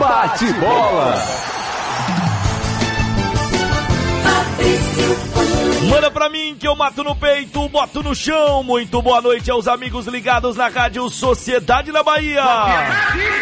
Bate bola. Manda pra mim que eu mato no peito, boto no chão. Muito boa noite aos amigos ligados na Rádio Sociedade da Bahia.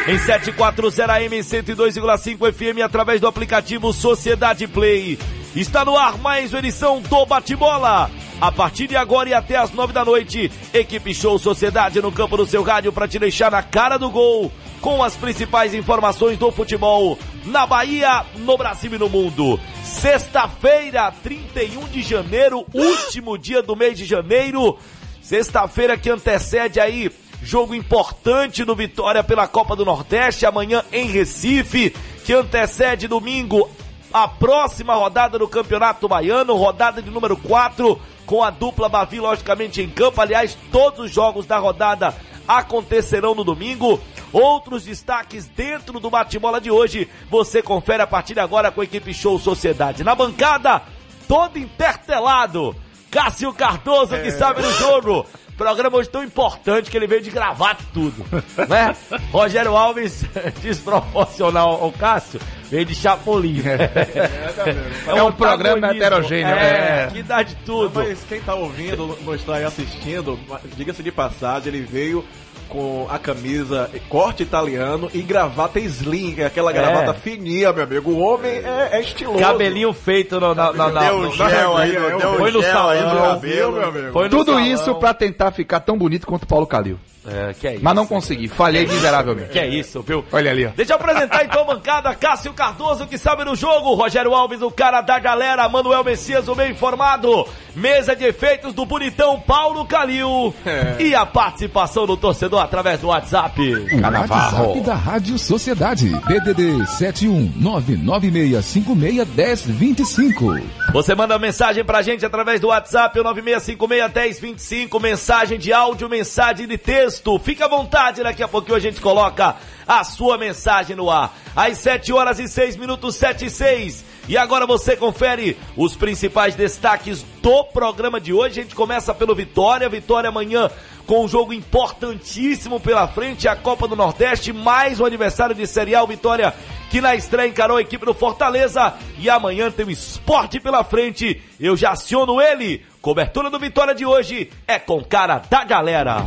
Em 740 AM 102,5 FM através do aplicativo Sociedade Play. Está no ar mais uma edição do Bate-Bola. A partir de agora e até as nove da noite, equipe Show Sociedade no campo do seu rádio para te deixar na cara do gol com as principais informações do futebol na Bahia, no Brasil e no mundo. Sexta-feira, 31 de janeiro, último dia do mês de janeiro. Sexta-feira que antecede aí jogo importante no Vitória pela Copa do Nordeste, amanhã em Recife, que antecede domingo a próxima rodada do Campeonato Baiano, rodada de número 4, com a dupla Bavi, logicamente, em campo. Aliás, todos os jogos da rodada acontecerão no domingo. Outros destaques dentro do bate-bola de hoje, você confere a partir de agora com a equipe Show Sociedade. Na bancada, todo intertelado. Cássio Cardoso, que é. sabe do jogo. Programa hoje tão importante que ele veio de gravata e tudo, né? Rogério Alves, desproporcional ao Cássio, veio de Chapolin. É, é um, um programa heterogêneo. É, é, que dá de tudo. Mas quem tá ouvindo, está aí assistindo, diga-se de passagem, ele veio com a camisa corte italiano e gravata slim, é aquela gravata é. fininha, meu amigo. O homem é, é estiloso. Cabelinho feito no, na, na, na, deu no, gel aí, deu foi no salão, aí no cabelo, meu amigo. Foi Tudo salão. isso pra tentar ficar tão bonito quanto o Paulo Calil. É, que é isso. Mas não consegui, falhei miseravelmente. Que é isso, viu? Olha ali, ó. Deixa eu apresentar então a bancada, Cássio Cardoso, que sabe no jogo, Rogério Alves, o cara da galera, Manuel Messias, o bem informado, mesa de efeitos do bonitão Paulo Calil é. e a participação do torcedor através do WhatsApp. O WhatsApp da Rádio Sociedade, DDD 71996561025. Você manda mensagem pra gente através do WhatsApp, o 96561025, mensagem de áudio, mensagem de texto, Fica à vontade, daqui a pouquinho a gente coloca a sua mensagem no ar. Às 7 horas e 6 minutos, 7 e 6. E agora você confere os principais destaques do programa de hoje. A gente começa pelo Vitória. Vitória amanhã com um jogo importantíssimo pela frente, a Copa do Nordeste, mais um aniversário de Serial Vitória, que na estreia encarou a equipe do Fortaleza. E amanhã tem o esporte pela frente. Eu já aciono ele. Cobertura do Vitória de hoje é com cara da galera.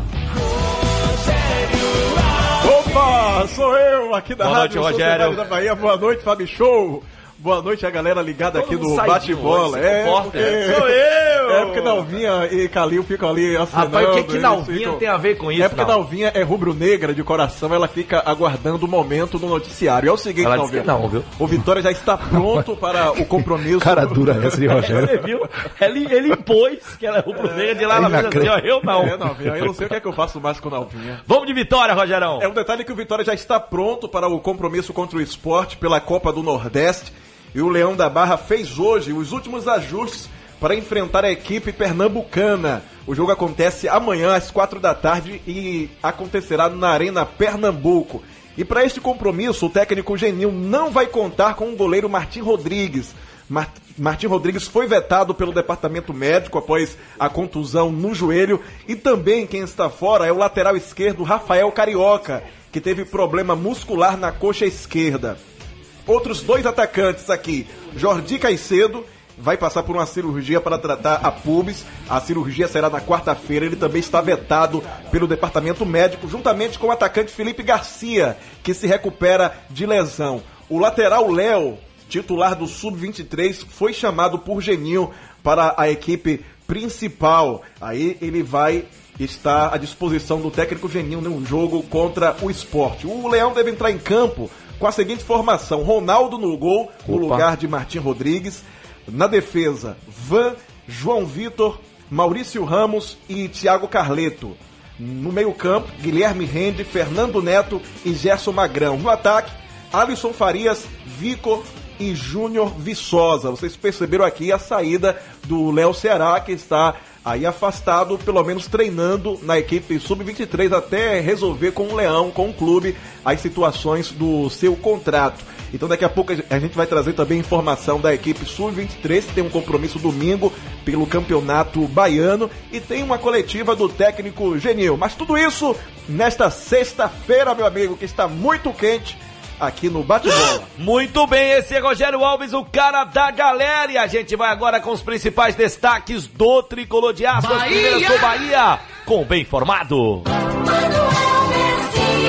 Opa, sou eu aqui da Boa Rádio noite, Rogério. da Bahia. Boa noite, Fábio Show. Boa noite a galera ligada Todo aqui no bate-bola. É, porque... Sou eu! É porque Nalvinha e Calil ficam ali assinando. Rapaz, o que, que Nalvinha ficam... tem a ver com isso? É porque não? Nalvinha é rubro-negra de coração, ela fica aguardando o momento do noticiário. É o seguinte, ela Nalvinha. Não, viu? O Vitória já está pronto para o compromisso. Cara dura essa de Rogério. Você viu? Ele, ele impôs que ela é rubro-negra de lá é na frente assim, ó, eu não. É, Nalvinha, eu não sei o que é que eu faço mais com Nalvinha. Vamos de Vitória, Rogerão. É um detalhe que o Vitória já está pronto para o compromisso contra o esporte pela Copa do Nordeste. E o Leão da Barra fez hoje os últimos ajustes para enfrentar a equipe pernambucana. O jogo acontece amanhã às quatro da tarde e acontecerá na Arena Pernambuco. E para este compromisso, o técnico Genil não vai contar com o goleiro Martim Rodrigues. Martim Rodrigues foi vetado pelo departamento médico após a contusão no joelho. E também quem está fora é o lateral esquerdo Rafael Carioca, que teve problema muscular na coxa esquerda. Outros dois atacantes aqui. Jordi Caicedo vai passar por uma cirurgia para tratar a pubis. A cirurgia será na quarta-feira. Ele também está vetado pelo departamento médico, juntamente com o atacante Felipe Garcia, que se recupera de lesão. O lateral Léo, titular do Sub-23, foi chamado por Geninho para a equipe principal. Aí ele vai estar à disposição do técnico Geninho num jogo contra o esporte. O Leão deve entrar em campo com a seguinte formação: Ronaldo no gol, no lugar de Martim Rodrigues. Na defesa, Van, João Vitor, Maurício Ramos e Thiago Carleto. No meio-campo, Guilherme Rende, Fernando Neto e Gerson Magrão. No ataque, Alisson Farias, Vico e Júnior Viçosa. Vocês perceberam aqui a saída do Léo Ceará, que está aí afastado, pelo menos treinando na equipe sub-23 até resolver com o Leão, com o clube, as situações do seu contrato. Então daqui a pouco a gente vai trazer também informação da equipe sub-23, que tem um compromisso domingo pelo Campeonato Baiano e tem uma coletiva do técnico Genil. Mas tudo isso nesta sexta-feira, meu amigo, que está muito quente aqui no Bate-Bola. Muito bem, esse é Rogério Alves, o cara da galera. E a gente vai agora com os principais destaques do Tricolor de Aço, as primeiras do Bahia, com o bem informado.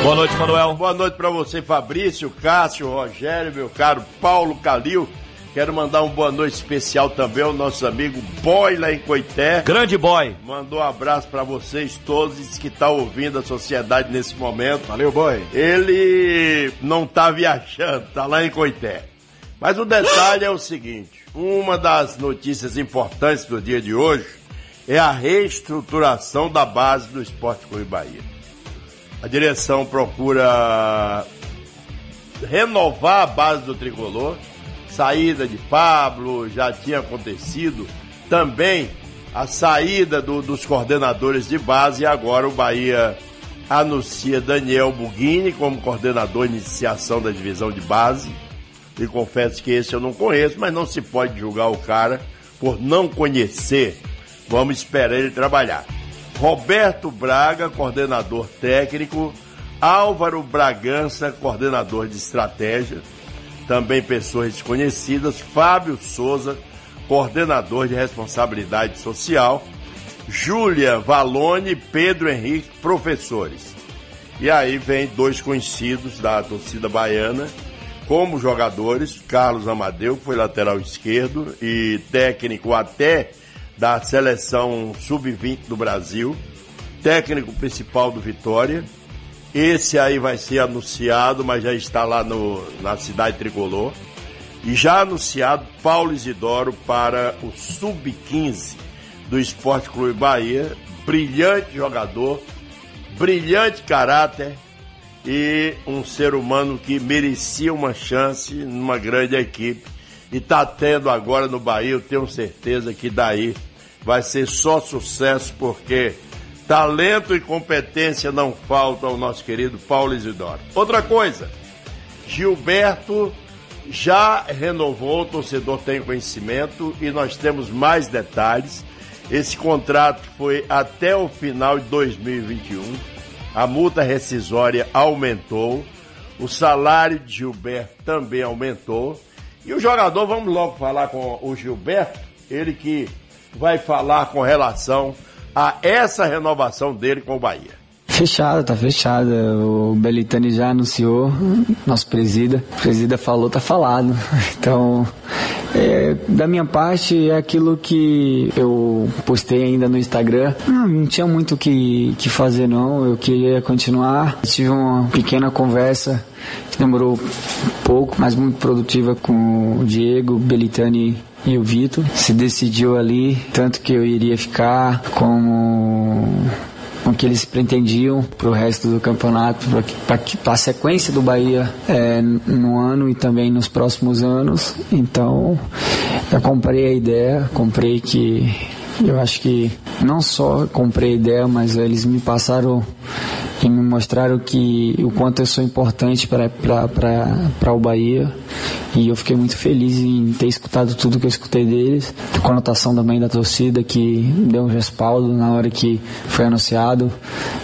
Boa noite, Manuel. Boa noite para você, Fabrício, Cássio, Rogério, meu caro Paulo Calil. Quero mandar uma boa noite especial também ao nosso amigo Boy lá em Coité. Grande boy. Mandou um abraço para vocês todos que estão ouvindo a sociedade nesse momento. Valeu, boy. Ele não tá viajando, tá lá em Coité. Mas o detalhe é o seguinte: uma das notícias importantes do dia de hoje é a reestruturação da base do Esporte Clube Bahia. A direção procura renovar a base do tricolor. Saída de Pablo já tinha acontecido. Também a saída do- dos coordenadores de base e agora o Bahia anuncia Daniel Bughini como coordenador de iniciação da divisão de base. E confesso que esse eu não conheço, mas não se pode julgar o cara por não conhecer. Vamos esperar ele trabalhar. Roberto Braga, coordenador técnico. Álvaro Bragança, coordenador de estratégia. Também pessoas desconhecidas. Fábio Souza, coordenador de responsabilidade social. Júlia Valone Pedro Henrique, professores. E aí vem dois conhecidos da torcida baiana como jogadores, Carlos Amadeu, que foi lateral esquerdo e técnico até da seleção sub-20 do Brasil, técnico principal do Vitória. Esse aí vai ser anunciado, mas já está lá no, na cidade tricolor. E já anunciado Paulo Isidoro para o sub-15 do Esporte Clube Bahia. Brilhante jogador, brilhante caráter e um ser humano que merecia uma chance numa grande equipe e está tendo agora no Bahia. Eu tenho certeza que daí vai ser só sucesso porque talento e competência não faltam ao nosso querido Paulo Isidoro. Outra coisa, Gilberto já renovou, o torcedor tem conhecimento e nós temos mais detalhes. Esse contrato foi até o final de 2021. A multa rescisória aumentou, o salário de Gilberto também aumentou. E o jogador, vamos logo falar com o Gilberto, ele que vai falar com relação a essa renovação dele com o Bahia. Fechada, tá fechada. O Belitani já anunciou, nosso presida. O presida falou, tá falado. Então, é, da minha parte, é aquilo que eu postei ainda no Instagram. Não, não tinha muito o que, que fazer, não. Eu queria continuar. Tive uma pequena conversa demorou pouco, mas muito produtiva com o Diego, Belitani e o Vitor. Se decidiu ali, tanto que eu iria ficar como o que eles pretendiam para o resto do campeonato, para a sequência do Bahia é, no ano e também nos próximos anos. Então, eu comprei a ideia, comprei que eu acho que não só comprei a ideia, mas eles me passaram e me mostraram que o quanto eu sou importante para o Bahia. E eu fiquei muito feliz em ter escutado tudo que eu escutei deles, a conotação também da torcida que deu um respaldo na hora que foi anunciado,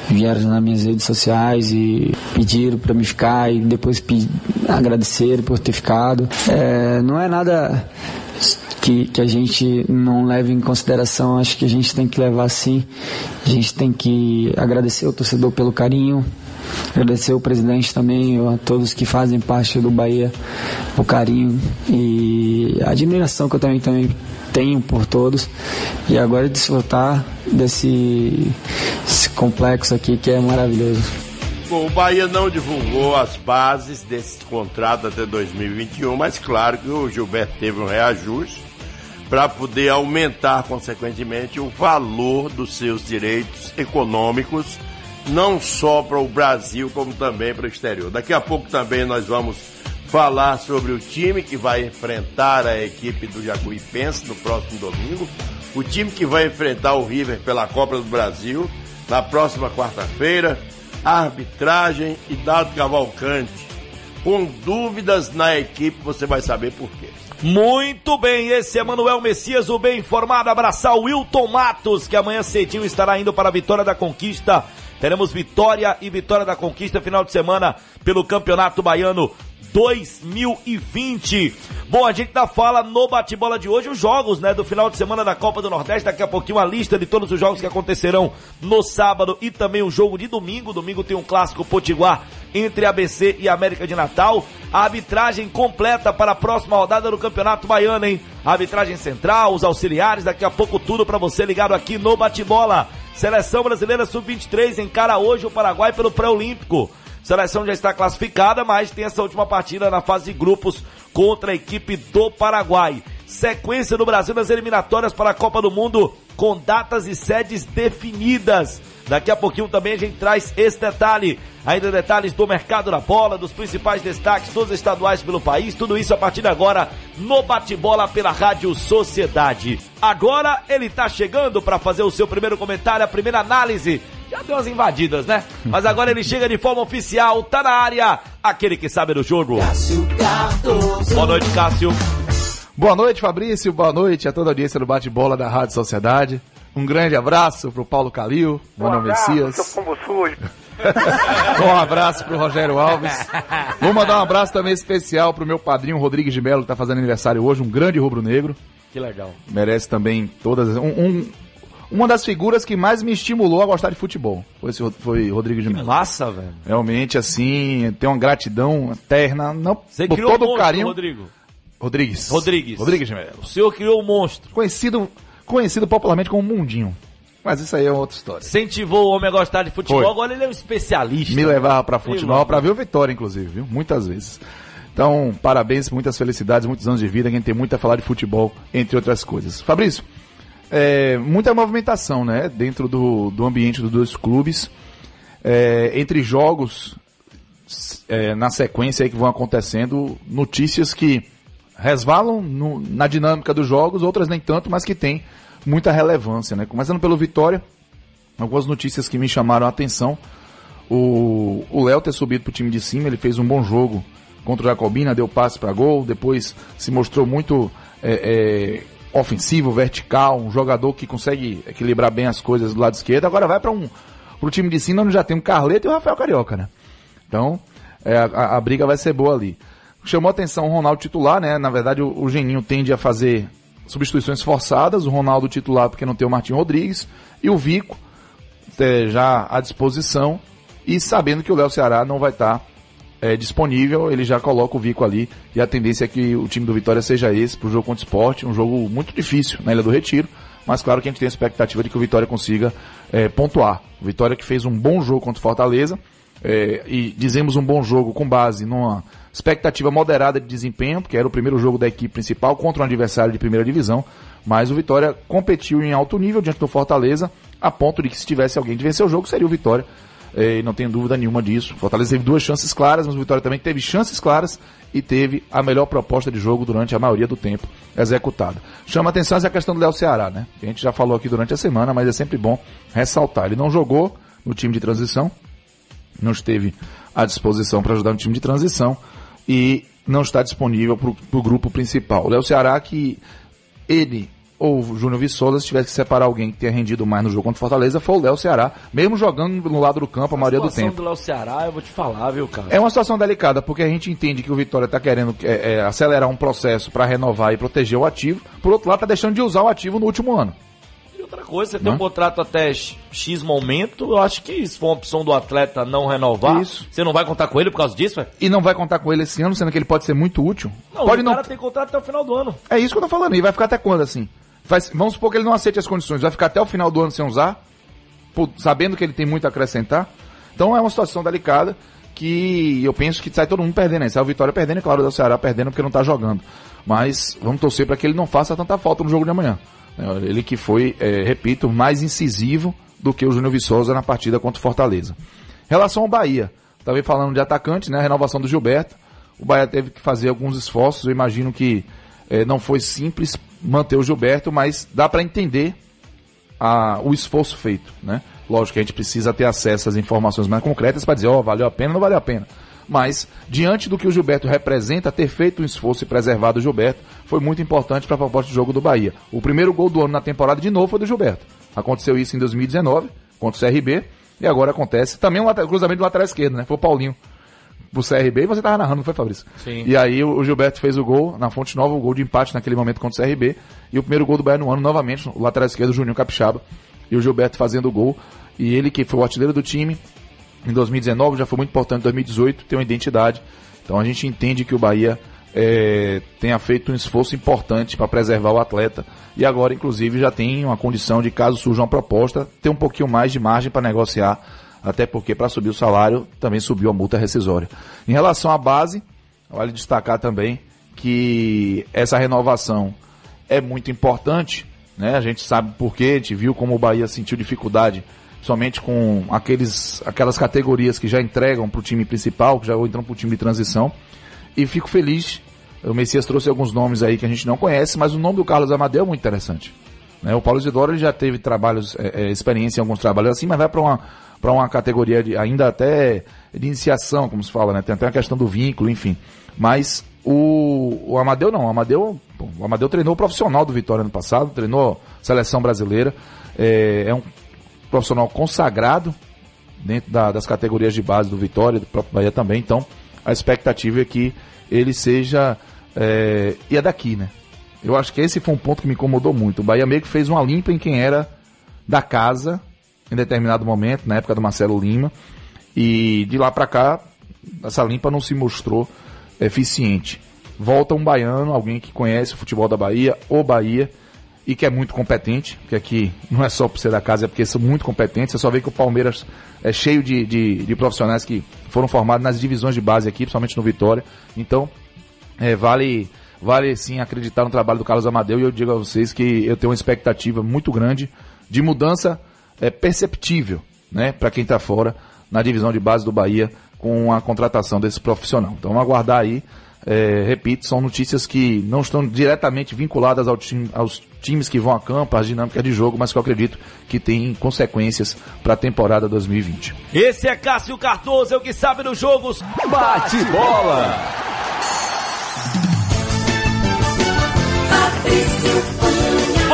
vieram nas minhas redes sociais e pediram para me ficar e depois agradeceram por ter ficado. É, não é nada que, que, a gente não leve em consideração, acho que a gente tem que levar sim. A gente tem que agradecer ao torcedor pelo carinho, agradecer ao presidente também, a todos que fazem parte do Bahia, o carinho e a admiração que eu também, também tenho por todos. E agora desfrutar desse, desse complexo aqui que é maravilhoso. Bom, o Bahia não divulgou as bases desse contrato até 2021, mas claro que o Gilberto teve um reajuste para poder aumentar, consequentemente, o valor dos seus direitos econômicos, não só para o Brasil, como também para o exterior. Daqui a pouco também nós vamos falar sobre o time que vai enfrentar a equipe do Jacuipense no próximo domingo, o time que vai enfrentar o River pela Copa do Brasil na próxima quarta-feira, arbitragem e Dado Cavalcante. Com dúvidas na equipe, você vai saber por quê. Muito bem, esse é Manuel Messias, o bem informado. Abraçar o Wilton Matos, que amanhã cedinho estará indo para a Vitória da Conquista. Teremos Vitória e Vitória da Conquista final de semana pelo Campeonato Baiano 2020. Bom, a gente tá fala no bate-bola de hoje os jogos, né, do final de semana da Copa do Nordeste, daqui a pouquinho a lista de todos os jogos que acontecerão no sábado e também o jogo de domingo. Domingo tem um clássico potiguar entre ABC e América de Natal. A arbitragem completa para a próxima rodada do Campeonato Baiano, hein? A arbitragem central, os auxiliares, daqui a pouco tudo para você ligado aqui no bate-bola. Seleção brasileira sub-23 encara hoje o Paraguai pelo pré-olímpico. Seleção já está classificada, mas tem essa última partida na fase de grupos contra a equipe do Paraguai. Sequência do Brasil nas eliminatórias para a Copa do Mundo com datas e sedes definidas. Daqui a pouquinho também a gente traz esse detalhe. Ainda detalhes do mercado da bola, dos principais destaques, todos estaduais pelo país. Tudo isso a partir de agora no bate-bola pela Rádio Sociedade. Agora ele tá chegando para fazer o seu primeiro comentário, a primeira análise já deu umas invadidas, né? Mas agora ele chega de forma oficial, tá na área, aquele que sabe do jogo. Boa noite, Cássio. Boa noite, Fabrício. Boa noite a toda a audiência do bate-bola da Rádio Sociedade. Um grande abraço pro Paulo Calil, Mano Messias. um abraço pro Rogério Alves. Vou mandar um abraço também especial pro meu padrinho Rodrigues de Melo, que tá fazendo aniversário hoje, um grande rubro-negro. Que legal. Merece também todas. Um, um, uma das figuras que mais me estimulou a gostar de futebol. Foi, esse, foi Rodrigo de Melo. Massa, velho. Realmente, assim, tem uma gratidão eterna. Não, Você por criou todo o monstro, carinho. Rodrigo. Rodrigues. Rodrigues. Rodrigues de Melo. O senhor criou o monstro. Conhecido, conhecido popularmente como Mundinho. Mas isso aí é outra história. Incentivou o homem a gostar de futebol, Foi. agora ele é um especialista. Me levava pra futebol pra ver o Vitória, inclusive, viu? Muitas vezes. Então, parabéns, muitas felicidades, muitos anos de vida, quem tem muito a falar de futebol, entre outras coisas. Fabrício, é, muita movimentação, né? Dentro do, do ambiente dos dois clubes. É, entre jogos, é, na sequência que vão acontecendo, notícias que resvalam no- na dinâmica dos jogos, outras nem tanto, mas que tem muita relevância, né? Começando pelo Vitória, algumas notícias que me chamaram a atenção. O o Léo ter subido pro time de cima, ele fez um bom jogo contra o Jacobina, deu passe para gol, depois se mostrou muito é, é, ofensivo, vertical, um jogador que consegue equilibrar bem as coisas do lado esquerdo. Agora vai para um pro time de cima onde já tem o Carleto e o Rafael Carioca, né? Então, é, a, a briga vai ser boa ali. Chamou atenção o Ronaldo titular, né? Na verdade, o, o Geninho tende a fazer substituições forçadas. O Ronaldo titular porque não tem o Martin Rodrigues. E o Vico é, já à disposição. E sabendo que o Léo Ceará não vai estar é, disponível, ele já coloca o Vico ali. E a tendência é que o time do Vitória seja esse pro jogo contra o esporte. Um jogo muito difícil na Ilha do Retiro. Mas claro que a gente tem a expectativa de que o Vitória consiga é, pontuar. O Vitória que fez um bom jogo contra o Fortaleza. é, e dizemos um bom jogo com base numa expectativa moderada de desempenho, porque era o primeiro jogo da equipe principal contra um adversário de primeira divisão. Mas o Vitória competiu em alto nível diante do Fortaleza, a ponto de que se tivesse alguém de vencer o jogo, seria o Vitória. É, e não tenho dúvida nenhuma disso. Fortaleza teve duas chances claras, mas o Vitória também teve chances claras e teve a melhor proposta de jogo durante a maioria do tempo executada. Chama atenção essa questão do Léo Ceará, né? A gente já falou aqui durante a semana, mas é sempre bom ressaltar. Ele não jogou no time de transição, não esteve à disposição para ajudar no time de transição e não está disponível para o grupo principal. O Léo Ceará que ele ou o Júnior Viçosa, se tivesse que separar alguém que tenha rendido mais no jogo contra o Fortaleza, foi o Léo Ceará, mesmo jogando no lado do campo a maioria do situação tempo. do Léo Ceará, eu vou te falar, viu, cara? É uma situação delicada, porque a gente entende que o Vitória está querendo é, é, acelerar um processo para renovar e proteger o ativo, por outro lado está deixando de usar o ativo no último ano. E outra coisa, você tem Né? um contrato até X momento, eu acho que se for uma opção do atleta não renovar, Isso. você não vai contar com ele por causa disso? E não vai contar com ele esse ano, sendo que ele pode ser muito útil. Não, pode o não cara tem contrato até o final do ano. É isso que eu tô falando. E vai ficar até quando, assim? Vai- vamos supor que ele não aceite as condições. Vai ficar até o final do ano sem usar, sabendo que ele tem muito a acrescentar. Então é uma situação delicada que eu penso que sai todo mundo perdendo. aí. Sai o Vitória perdendo e, claro, o Ceará perdendo porque não tá jogando. Mas vamos torcer para que ele não faça tanta falta no jogo de amanhã. É, Ele que foi, é, repito, mais incisivo do que o Júnior Viçosa na partida contra o Fortaleza. Relação ao Bahia, também falando de atacante, né? A renovação do Gilberto. O Bahia teve que fazer alguns esforços. Eu imagino que eh, não foi simples manter o Gilberto, mas dá para entender a- o esforço feito, né? Lógico que a gente precisa ter acesso às informações mais concretas para dizer, ó, valeu a pena, não valeu a pena. Mas, diante do que o Gilberto representa, ter feito um esforço e preservado o Gilberto foi muito importante para a proposta de jogo do Bahia. O primeiro gol do ano na temporada, de novo, foi do Gilberto. Aconteceu isso em 2019, contra o CRB, e agora acontece também um cruzamento do lateral esquerdo, né? Foi o Paulinho pro CRB e você tava narrando, não foi, Fabrício? Sim. E aí o, o Gilberto fez o gol na Fonte Nova, o gol de empate naquele momento contra o CRB. E o primeiro gol do Bahia no ano, novamente, o lateral esquerdo, o Juninho Capixaba. E o Gilberto fazendo o gol. E ele que foi o artilheiro do time em 2019, já foi muito importante em 2018, tem uma identidade. Então a gente entende que o Bahia é, tenha feito um esforço importante para preservar o atleta. E agora, inclusive, já tem uma condição de, caso surja uma proposta, ter um pouquinho mais de margem para negociar, até porque para subir o salário também subiu a multa rescisória. Em relação à base, vale destacar também que essa renovação é muito importante, né? A gente sabe por quê, a gente viu como o Bahia sentiu dificuldade somente com aqueles, aquelas categorias que já entregam para o time principal, que já entram para o time de transição. E fico feliz. O Messias trouxe alguns nomes aí que a gente não conhece, mas o nome do Carlos Amadeu é muito interessante. Né? O Paulo Isidoro ele já teve trabalhos, é, é, experiência em alguns trabalhos assim, mas vai para uma, para uma categoria de, ainda até de iniciação, como se fala, né? Tem até a questão do vínculo, enfim. Mas o, o Amadeu não, o Amadeu, o Amadeu treinou o profissional do Vitória no passado, treinou seleção brasileira, é, é um profissional consagrado dentro da, das categorias de base do Vitória, do próprio Bahia também, então a expectativa é que ele seja. É, e é daqui, né? Eu acho que esse foi um ponto que me incomodou muito. O Bahia meio que fez uma limpa em quem era da casa em determinado momento, na época do Marcelo Lima. E de lá para cá, essa limpa não se mostrou eficiente. Volta um baiano, alguém que conhece o futebol da Bahia, o Bahia, e que é muito competente, que aqui não é só por ser da casa, é porque são muito competentes. Você só vê que o Palmeiras é cheio de, de, de profissionais que foram formados nas divisões de base aqui, principalmente no Vitória. Então, é, vale, vale sim acreditar no trabalho do Carlos Amadeu e eu digo a vocês que eu tenho uma expectativa muito grande de mudança é, perceptível, né, para quem está fora na divisão de base do Bahia com a contratação desse profissional. Então, vamos aguardar aí. É, repito, são notícias que não estão diretamente vinculadas ao time, aos times que vão a campo, as dinâmicas de jogo, mas que eu acredito que tem consequências para a temporada 2020. Esse é Cássio Cardoso, é o que sabe dos jogos. Bate bola.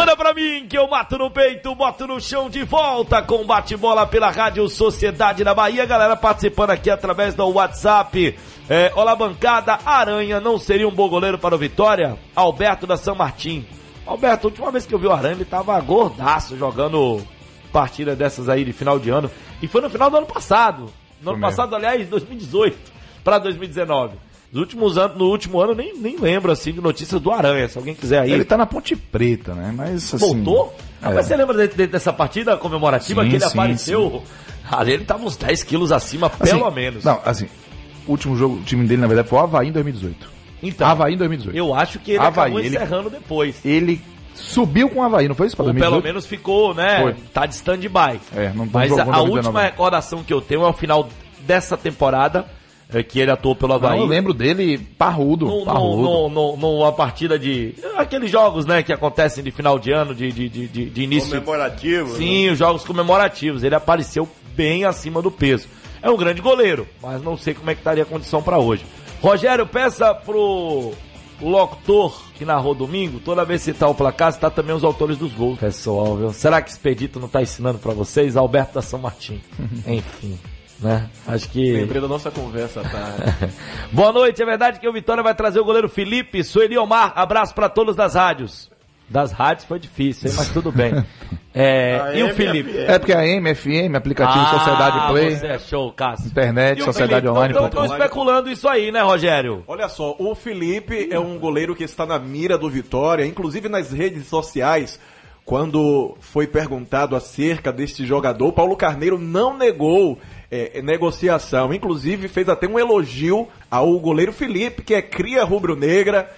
Manda pra mim que eu mato no peito, boto no chão de volta com bate-bola pela Rádio Sociedade da Bahia. Galera participando aqui através do WhatsApp. É, olá, bancada. Aranha não seria um bom goleiro para o Vitória? Alberto da São Martim. Alberto, a última vez que eu vi o Aranha, ele tava gordaço jogando partida dessas aí de final de ano. E foi no final do ano passado. No ano mesmo. passado, aliás, 2018 para 2019. Nos últimos anos, no último ano, nem, nem lembro assim de notícias do Aranha. Se alguém quiser aí. Ele tá na Ponte Preta, né? Mas assim. Voltou? É. Ah, Mas você lembra de- de- dessa partida comemorativa Sim, que ele sim, apareceu? Ali ele tava uns 10 quilos acima, Assim, pelo menos. Não, assim, o último jogo, o time dele, na verdade, foi o Havaí em 2018. Então, Havaí em 2018. eu acho que ele Havaí, acabou ele- encerrando depois. Ele subiu com o Havaí, não foi isso? Pra Ou 2018? pelo menos ficou, né? Foi. Tá de stand-by. É, não- não Mas a, a 2019. última recordação que eu tenho é o final dessa temporada, é, que ele atuou pelo Havaí. Não, eu lembro dele parrudo. no, parrudo. no, no, no- numa partida de. Aqueles jogos, né, que acontecem de final de ano, de, de, de, de- início. Comemorativo. né? Sim, os jogos comemorativos. Ele apareceu bem acima do peso. É um grande goleiro, mas não sei como é que estaria a condição para hoje. Rogério, peça pro locutor que narrou domingo, toda vez que citar o placar, citar também os autores dos gols. Pessoal, viu? Será que Expedito não tá ensinando para vocês? Alberto da São Martim. Enfim, né? Acho que... Lembrei da nossa conversa, tá? Boa noite, é verdade que o Vitória vai trazer o goleiro Felipe, Sueli Omar, abraço pra todos das rádios. Das rádios foi difícil, hein? mas tudo bem. É, e o Felipe? É porque a M, FM, aplicativo Sociedade Play, Você é show, Cássio. internet, E Sociedade Felipe? Online. Então, Estão especulando isso aí, né, Rogério? Olha só, o Felipe é um goleiro que está na mira do Vitória, inclusive nas redes sociais. Quando foi perguntado acerca deste jogador, Paulo Carneiro não negou é, negociação. Inclusive fez até um elogio ao goleiro Felipe, que é cria rubro-negra.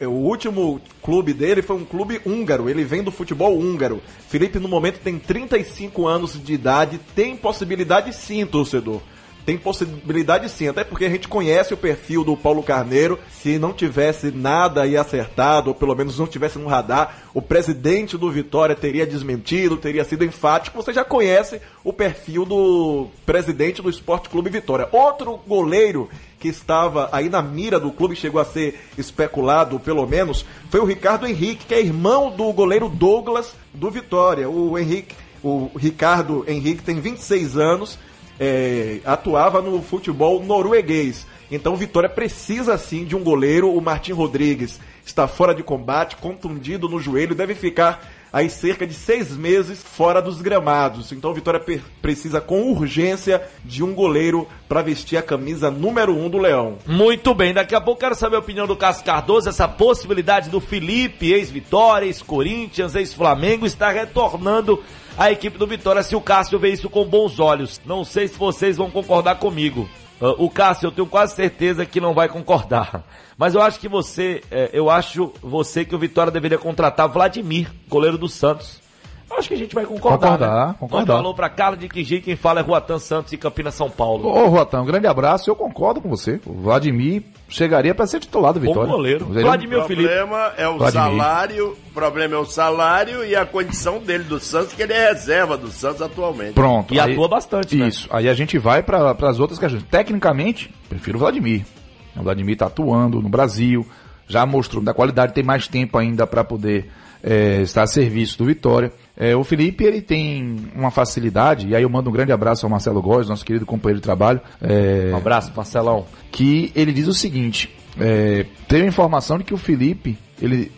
É, O último clube dele foi um clube húngaro, ele vem do futebol húngaro. Felipe, no momento, tem 35 anos de idade, tem possibilidade sim, torcedor. Tem possibilidade sim, até porque a gente conhece o perfil do Paulo Carneiro. Se não tivesse nada aí acertado, ou pelo menos não tivesse no radar, o presidente do Vitória teria desmentido, teria sido enfático. Você já conhece o perfil do presidente do Esporte Clube Vitória. Outro goleiro que estava aí na mira do clube, chegou a ser especulado, pelo menos, foi o Ricardo Henrique, que é irmão do goleiro Douglas do Vitória. O Henrique, o Ricardo Henrique tem 26 anos é, atuava no futebol norueguês. Então Vitória precisa sim de um goleiro. O Martim Rodrigues está fora de combate, contundido no joelho, deve ficar aí cerca de seis meses fora dos gramados. Então Vitória precisa com urgência de um goleiro para vestir a camisa número um do Leão. Muito bem, daqui a pouco quero saber a opinião do Cássio Cardoso, essa possibilidade do Felipe, ex-Vitória, ex-Corinthians, ex-Flamengo, estar retornando à equipe do Vitória se o Cássio vê isso com bons olhos. Não sei se vocês vão concordar comigo. Uh, o Cássio, eu tenho quase certeza que não vai concordar. Mas eu acho que você, é, eu acho você que o Vitória deveria contratar Vladimir, goleiro do Santos. Eu acho que a gente vai concordar. Concordar, né? concordar. Manda um alô pra Carla de Quiji, quem fala é Ruatan Santos e Campinas São Paulo. Ô, Ruatan, um grande abraço. Eu concordo com você. O Vladimir chegaria para ser titular do Vitória. Bom goleiro. Ele- Vladimir O Felipe. problema é o Vladimir. salário, o problema é o salário e a condição dele do Santos, que ele é reserva do Santos atualmente. Pronto. E atua bastante, né? Isso. Aí a gente vai para as outras questões. Tecnicamente, prefiro o Vladimir. O Vladimir tá atuando no Brasil, já mostrou da qualidade, tem mais tempo ainda para poder é, estar a serviço do Vitória. É, o Felipe, ele tem uma facilidade, e aí eu mando um grande abraço ao Marcelo Góes, nosso querido companheiro de trabalho, é, Um abraço, Marcelão. que ele diz o seguinte, é, teve informação de que o Felipe, ele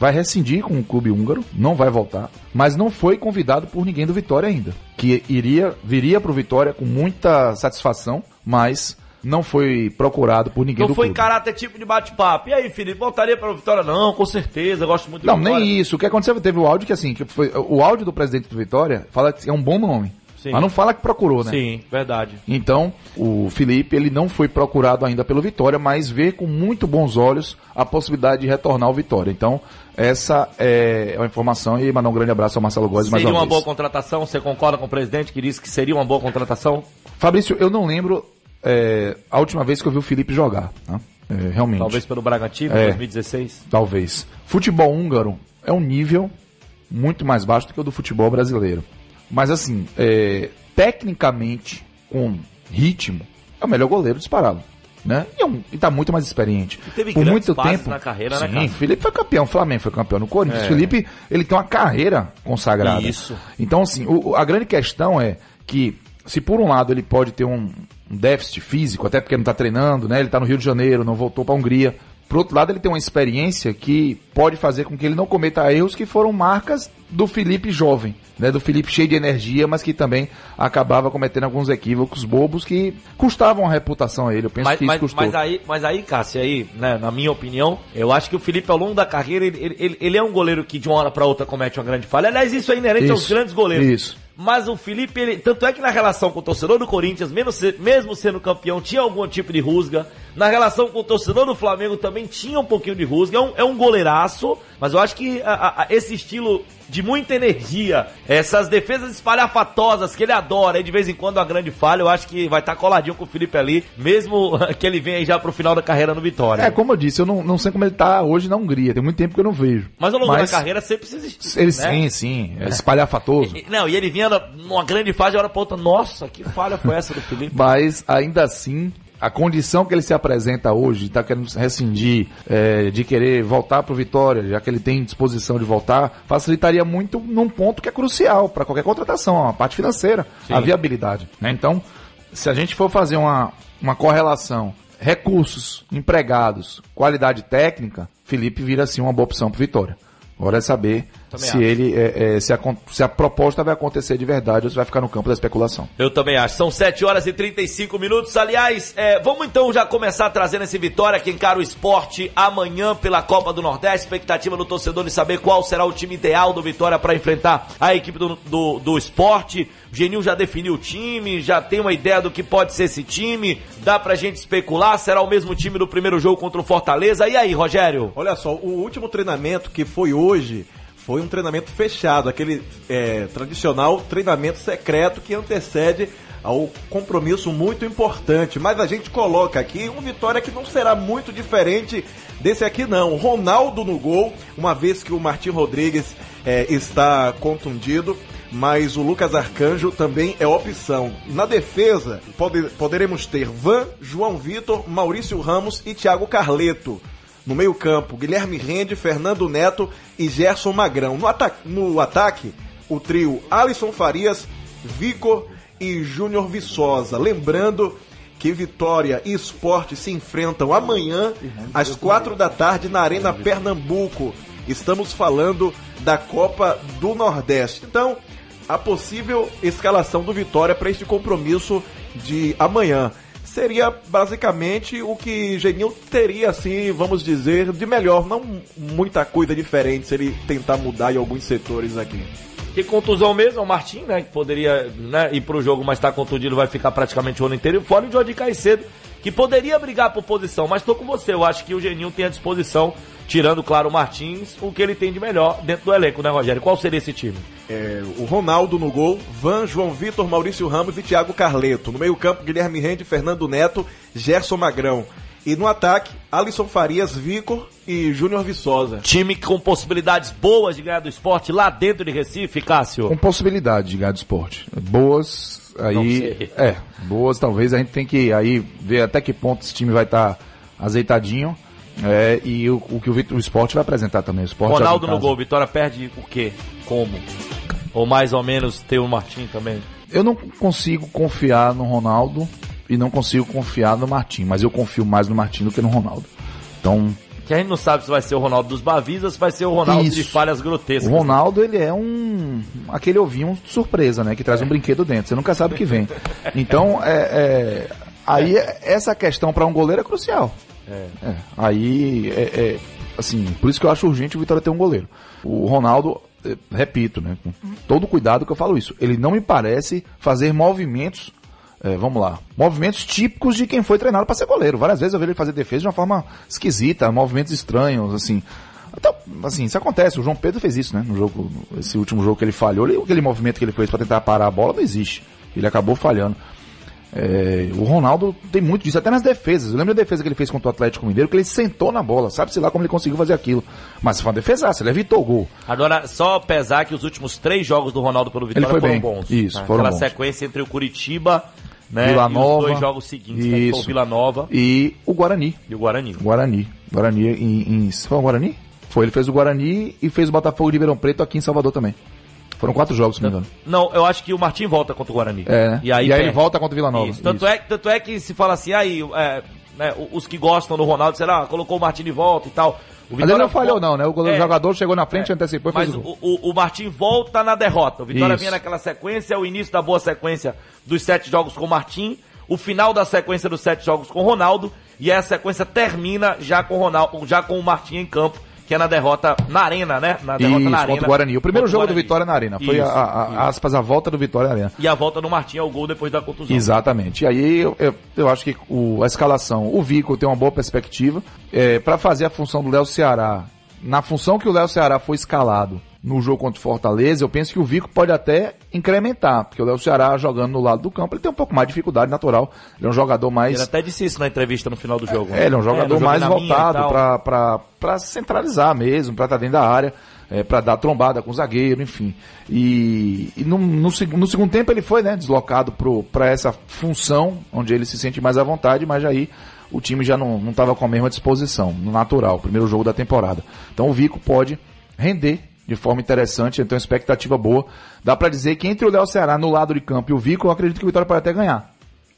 vai rescindir com o clube húngaro, não vai voltar, mas não foi convidado por ninguém do Vitória ainda, que iria viria para o Vitória com muita satisfação, mas não foi procurado por ninguém Não foi em clube. caráter tipo de bate-papo. E aí, Felipe, voltaria para o Vitória? Não, com certeza, gosto muito do Não, Vitória. nem isso. O que aconteceu teve o áudio que assim, que foi o áudio do presidente do Vitória fala que é um bom nome, Sim. mas não fala que procurou, né? Sim, verdade. Então, o Felipe, ele não foi procurado ainda pelo Vitória, mas vê com muito bons olhos a possibilidade de retornar ao Vitória. Então, essa é uma informação e mandar um grande abraço ao Marcelo Góes mais Seria uma, uma boa contratação? Você concorda com o presidente que disse que seria uma boa contratação? Fabrício, eu não lembro é, a última vez que eu vi o Felipe jogar. tá? É, realmente. Talvez pelo Bragantino, É. 2016. Talvez. Futebol húngaro é um nível muito mais baixo do que o do futebol brasileiro. Mas assim, é, tecnicamente, com ritmo, é o melhor goleiro disparado. Né? E, é um, e tá muito mais experiente. teve Por muito tempo. na carreira, né, sim, cara? Felipe foi campeão, o Flamengo foi campeão no Corinthians. É. Felipe, ele tem uma carreira consagrada. Isso. Então, assim, o- a grande questão é que, se por um lado ele pode ter um, um déficit físico, até porque não está treinando, né? Ele está no Rio de Janeiro, não voltou para a Hungria. Por outro lado, ele tem uma experiência que pode fazer com que ele não cometa erros que foram marcas do Felipe jovem, né? Do Felipe cheio de energia, mas que também acabava cometendo alguns equívocos bobos que custavam a reputação a ele. Eu penso Mas, que isso mas, custou. mas aí, mas aí, Cássio, aí, né, na minha opinião, eu acho que o Felipe, ao longo da carreira, ele, ele- ele, é um goleiro que de uma hora pra outra comete uma grande falha. Aliás, isso é inerente aos Isso, grandes goleiros. isso. Mas o Felipe, ele, tanto é que na relação com o torcedor do Corinthians, mesmo, mesmo sendo campeão, tinha algum tipo de rusga. Na relação com o torcedor do Flamengo também tinha um pouquinho de rusga. É um, é um goleiraço, mas eu acho que a- a- a- esse estilo de muita energia, essas defesas espalhafatosas que ele adora, e de vez em quando uma grande falha, eu acho que vai estar coladinho com o Felipe ali, mesmo que ele venha aí já pro final da carreira no Vitória. É, como eu disse, eu não, não sei como ele tá hoje na Hungria. Tem muito tempo que eu não vejo. Mas ao longo Mas da carreira sempre precisa existir. Ele né? sim, sim. É espalhafatoso. E- Não, e ele vinha numa grande fase, hora pra outra, nossa, que falha foi essa do Felipe? Mas ainda assim, a condição que ele se apresenta hoje, estar querendo rescindir, é, de querer voltar para o Vitória, já que ele tem disposição de voltar, facilitaria muito num ponto que é crucial para qualquer contratação, a parte financeira, a viabilidade. né? Então, se a gente for fazer uma, uma correlação, recursos, empregados, qualidade técnica, Felipe vira assim uma boa opção para Vitória. Agora é saber Também se acho. ele é, é, se, a, se a proposta vai acontecer de verdade ou se vai ficar no campo da especulação. Eu também acho. São 7 horas e 35 minutos. Aliás, é, vamos então já começar trazendo esse Vitória que encara o esporte amanhã pela Copa do Nordeste. Expectativa do torcedor de saber qual será o time ideal do Vitória para enfrentar a equipe do, do, do esporte. O Genil já definiu o time, já tem uma ideia do que pode ser esse time. Dá pra gente especular. Será o mesmo time do primeiro jogo contra o Fortaleza. E aí, Rogério? Olha só, o último treinamento que foi hoje foi um treinamento fechado, aquele é, tradicional treinamento secreto que antecede ao compromisso muito importante. Mas a gente coloca aqui um Vitória que não será muito diferente desse aqui não. Ronaldo no gol, uma vez que o Martim Rodrigues é, está contundido. Mas o Lucas Arcanjo também é opção. Na defesa, pode- poderemos ter Van, João Vitor, Maurício Ramos e Thiago Carleto. No meio-campo, Guilherme Rende, Fernando Neto e Gerson Magrão. No, ata no ataque, o trio Alisson Farias, Vico e Júnior Viçosa. Lembrando que Vitória e Esporte se enfrentam amanhã às quatro da tarde na Arena Pernambuco. Estamos falando da Copa do Nordeste. Então, a possível escalação do Vitória para este compromisso de amanhã seria basicamente o que Genil teria, assim, vamos dizer, de melhor. Não muita coisa diferente se ele tentar mudar em alguns setores aqui. Que contusão mesmo, é o Martim, né? Que poderia né, ir pro jogo, mas tá contundido, vai ficar praticamente o ano inteiro. Fora o Jordi Caicedo, que poderia brigar por posição, mas tô com você. Eu acho que o Geninho tem à disposição, tirando, claro, o Martins, o que ele tem de melhor dentro do elenco, né, Rogério? Qual seria esse time? É, o Ronaldo no gol, Van, João Vitor, Maurício Ramos e Thiago Carleto. No meio-campo, Guilherme Rende, Fernando Neto, Gerson Magrão. E no ataque, Alisson Farias, Vicor e Júnior Viçosa. Time com possibilidades boas de ganhar do esporte lá dentro de Recife, Cássio. Com possibilidade de ganhar do esporte. Boas, aí. É, boas, talvez a gente tem que aí ver até que ponto esse time vai estar tá azeitadinho. É, e o, o que o, o esporte vai apresentar também. O esporte Ronaldo no gol, Vitória perde o quê? Como? Ou mais ou menos ter o Martim também? Eu não consigo confiar no Ronaldo e não consigo confiar no Martim, mas eu confio mais no Martim do que no Ronaldo. Então. Que a gente não sabe se vai ser o Ronaldo dos Bavisas, se vai ser o Ronaldo Isso. de falhas grotescas. O Ronaldo, ele é um. aquele ovinho surpresa, né? Que traz um brinquedo dentro. Você nunca sabe o que vem. Então, é, é aí essa questão para um goleiro é crucial. É. é. Aí, é, é, assim, por isso que eu acho urgente o Vitória ter um goleiro. O Ronaldo, é, repito, né, com todo cuidado que eu falo isso, ele não me parece fazer movimentos é, vamos lá, movimentos típicos de quem foi treinado para ser goleiro. Várias vezes eu vi ele fazer defesa de uma forma esquisita, movimentos estranhos, assim. Então, assim, isso acontece. O João Pedro fez isso, né? No jogo, esse último jogo que ele falhou, ele, aquele movimento que ele fez para tentar parar a bola não existe. Ele acabou falhando. É, o Ronaldo tem muito disso, até nas defesas. Eu lembro da defesa que ele fez contra o Atlético Mineiro, que ele sentou na bola, sabe-se lá como ele conseguiu fazer aquilo. Mas foi uma defesaça, ele evitou o gol. Agora, só pesar que os últimos três jogos do Ronaldo pelo Vitória foram bem. bons. Isso, né? foram Aquela bons. sequência entre o Curitiba né? Vila Nova. E os dois jogos seguintes, né? Isso. o Vila Nova e o Guarani. E o Guarani. Guarani. Guarani em, em... Foi o Guarani? Foi, ele fez o Guarani e fez o Botafogo de Ribeirão Preto aqui em Salvador também. Foram quatro jogos, se não me engano. Não, eu acho que o Martim volta contra o Guarani. É, né? E aí, e aí ele volta contra o Vila Nova. Isso. Tanto, Isso. É, tanto é que se fala assim, aí, é, né, os que gostam do Ronaldo, será, colocou o Martim de volta e tal. O mas ele não falhou, não, né? O é, jogador chegou na frente, é, antecipou e Mas fez o, o, o Martim volta na derrota. O Vitória vinha naquela sequência, o início da boa sequência dos sete jogos com o Martim o final da sequência dos sete jogos com o Ronaldo e a sequência termina já com o Ronaldo, já com o Martim em campo, que é na derrota na arena, né? Na derrota isso, na arena. contra o Guarani. O primeiro jogo do Vitória na arena. Foi isso, a, a, aspas, a volta do Vitória na arena. E a volta do Martim é o gol depois da contusão. Exatamente. E aí eu, eu, eu acho que o, a escalação, o Vico tem uma boa perspectiva. É, para fazer a função do Léo Ceará, na função que o Léo Ceará foi escalado no jogo contra o Fortaleza, eu penso que o Vico pode até incrementar, porque o Léo Ceará jogando no lado do campo, ele tem um pouco mais de dificuldade natural. Ele é um jogador mais. Ele até disse isso na entrevista no final do jogo. É, ele é um jogador é, mais voltado para centralizar mesmo, para estar dentro da área. É, para dar trombada com o zagueiro, enfim. E, e no, no, no, segundo tempo ele foi né, deslocado para essa função, onde ele se sente mais à vontade, mas aí o time já não estava com a mesma disposição, no natural, primeiro jogo da temporada. Então o Vico pode render de forma interessante, então expectativa boa. Dá para dizer que entre o Léo Ceará no lado de campo e o Vico, eu acredito que o Vitória pode até ganhar,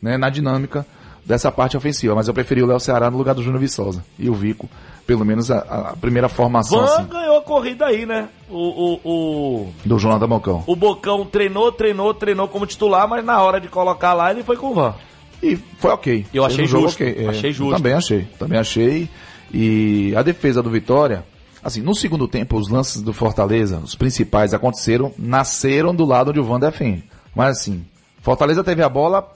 né, na dinâmica dessa parte ofensiva, mas eu preferi o Léo Ceará no lugar do Júnior Viçosa. E o Vico, pelo menos a, a primeira formação. Van assim. ganhou a corrida aí, né? O, o, o... Do Jonathan Bocão. O Bocão treinou, treinou, treinou como titular, mas na hora de colocar lá ele foi com o Van. E foi ok. Eu achei justo. Okay. Achei justo. Também achei. Também achei. E a defesa do Vitória, assim, no segundo tempo, os lances do Fortaleza, os principais aconteceram, nasceram do lado onde o Van defende. Mas assim, Fortaleza teve a bola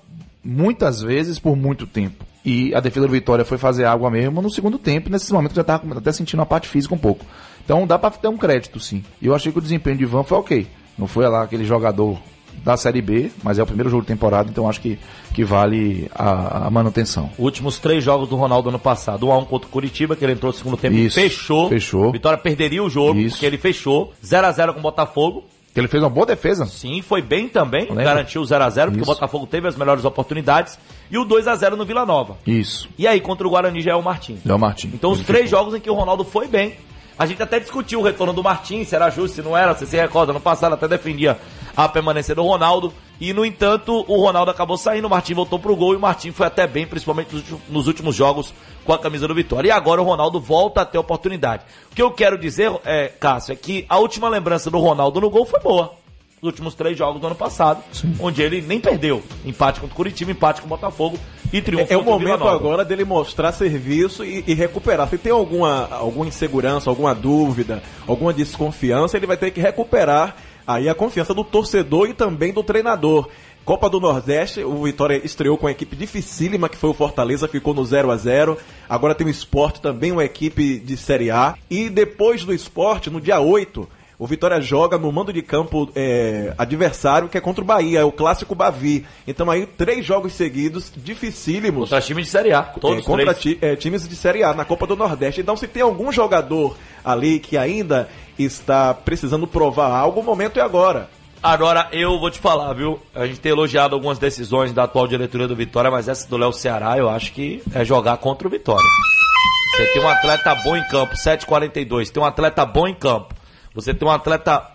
muitas vezes por muito tempo. E a defesa do Vitória foi fazer água mesmo no segundo tempo, nesse momento já estava até sentindo a parte física um pouco. Então dá para ter um crédito, sim. Eu achei que o desempenho de Ivan foi ok. Não foi lá aquele jogador da Série B, mas é o primeiro jogo de temporada, então acho que, que vale a, a manutenção. Últimos três jogos do Ronaldo ano passado. 1 um a 1 contra o Curitiba, que ele entrou no segundo tempo e fechou. Fechou. Vitória perderia o jogo, Isso. porque ele fechou. 0 a 0 com o Botafogo. Ele fez uma boa defesa. Sim, foi bem também. Garantiu o 0x0, porque Isso. o Botafogo teve as melhores oportunidades. E o 2x0 no Vila Nova. Isso. E aí, contra o Guarani já é o Martim. É o Martim. Então, os três jogos em que o Ronaldo foi bem. A gente até discutiu o retorno do Martim, se era justo, se não era, se se recorda. No passado até defendia a permanência do Ronaldo. E, no entanto, o Ronaldo acabou saindo, o Martim voltou pro gol e o Martim foi até bem, principalmente nos últimos jogos com a camisa do Vitória. E agora o Ronaldo volta a ter oportunidade. O que eu quero dizer, é, Cássio, é que a última lembrança do Ronaldo no gol foi boa. Os últimos três jogos do ano passado, Sim. onde ele nem perdeu. Empate contra o Curitiba, empate com o Botafogo e triunfo É, é o momento agora dele mostrar serviço e, e, recuperar. Se tem alguma, alguma insegurança, alguma dúvida, alguma desconfiança, ele vai ter que recuperar aí a confiança do torcedor e também do treinador. Copa do Nordeste, o Vitória estreou com uma equipe dificílima, que foi o Fortaleza, ficou no 0 a 0 Agora tem o Esporte, também uma equipe de Série A. E depois do Esporte, no dia 8, o Vitória joga no mando de campo é, adversário, que é contra o Bahia, é o clássico Bavi. Então aí, três jogos seguidos, dificílimos. Contra times de Série A, todos é, Contra ti, é, times de Série A, na Copa do Nordeste. Então, se tem algum jogador ali que ainda está precisando provar algo, o momento é agora. Agora, eu vou te falar, viu? A gente tem elogiado algumas decisões da atual diretoria do Vitória, mas essa do Léo Ceará eu acho que é jogar contra o Vitória. Você tem um atleta bom em campo, 7,42. Tem um atleta bom em campo. Você tem um atleta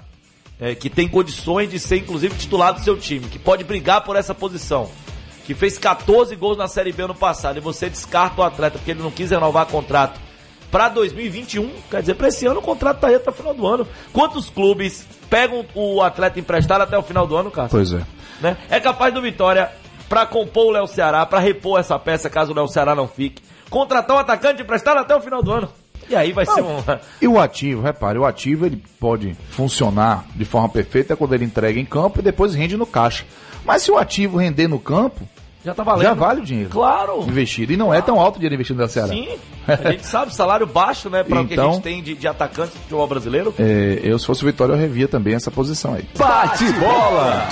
é, que tem condições de ser, inclusive, titular do seu time, que pode brigar por essa posição. Que fez 14 gols na Série B ano passado. E você descarta o atleta porque ele não quis renovar contrato para 2021. Quer dizer, para esse ano o contrato tá aí até o final do ano. Quantos clubes pegam o atleta emprestado até o final do ano, cara? Pois é. Né? É capaz do Vitória, para compor o Léo Ceará, para repor essa peça caso o Léo Ceará não fique, contratar o atacante emprestado até o final do ano. E aí vai ser um. E o ativo, repare, o ativo ele pode funcionar de forma perfeita quando ele entrega em campo e depois rende no caixa. Mas se o ativo render no campo, já tá valendo. Já vale o dinheiro. Claro. Investido. E não claro. é tão alto o dinheiro investido da Ceará. Sim. A gente sabe, salário baixo, né? Para então, o que a gente então, tem de, de atacante do futebol brasileiro. É, eu, se fosse o Vitória, eu revia também essa posição aí. Bate bola!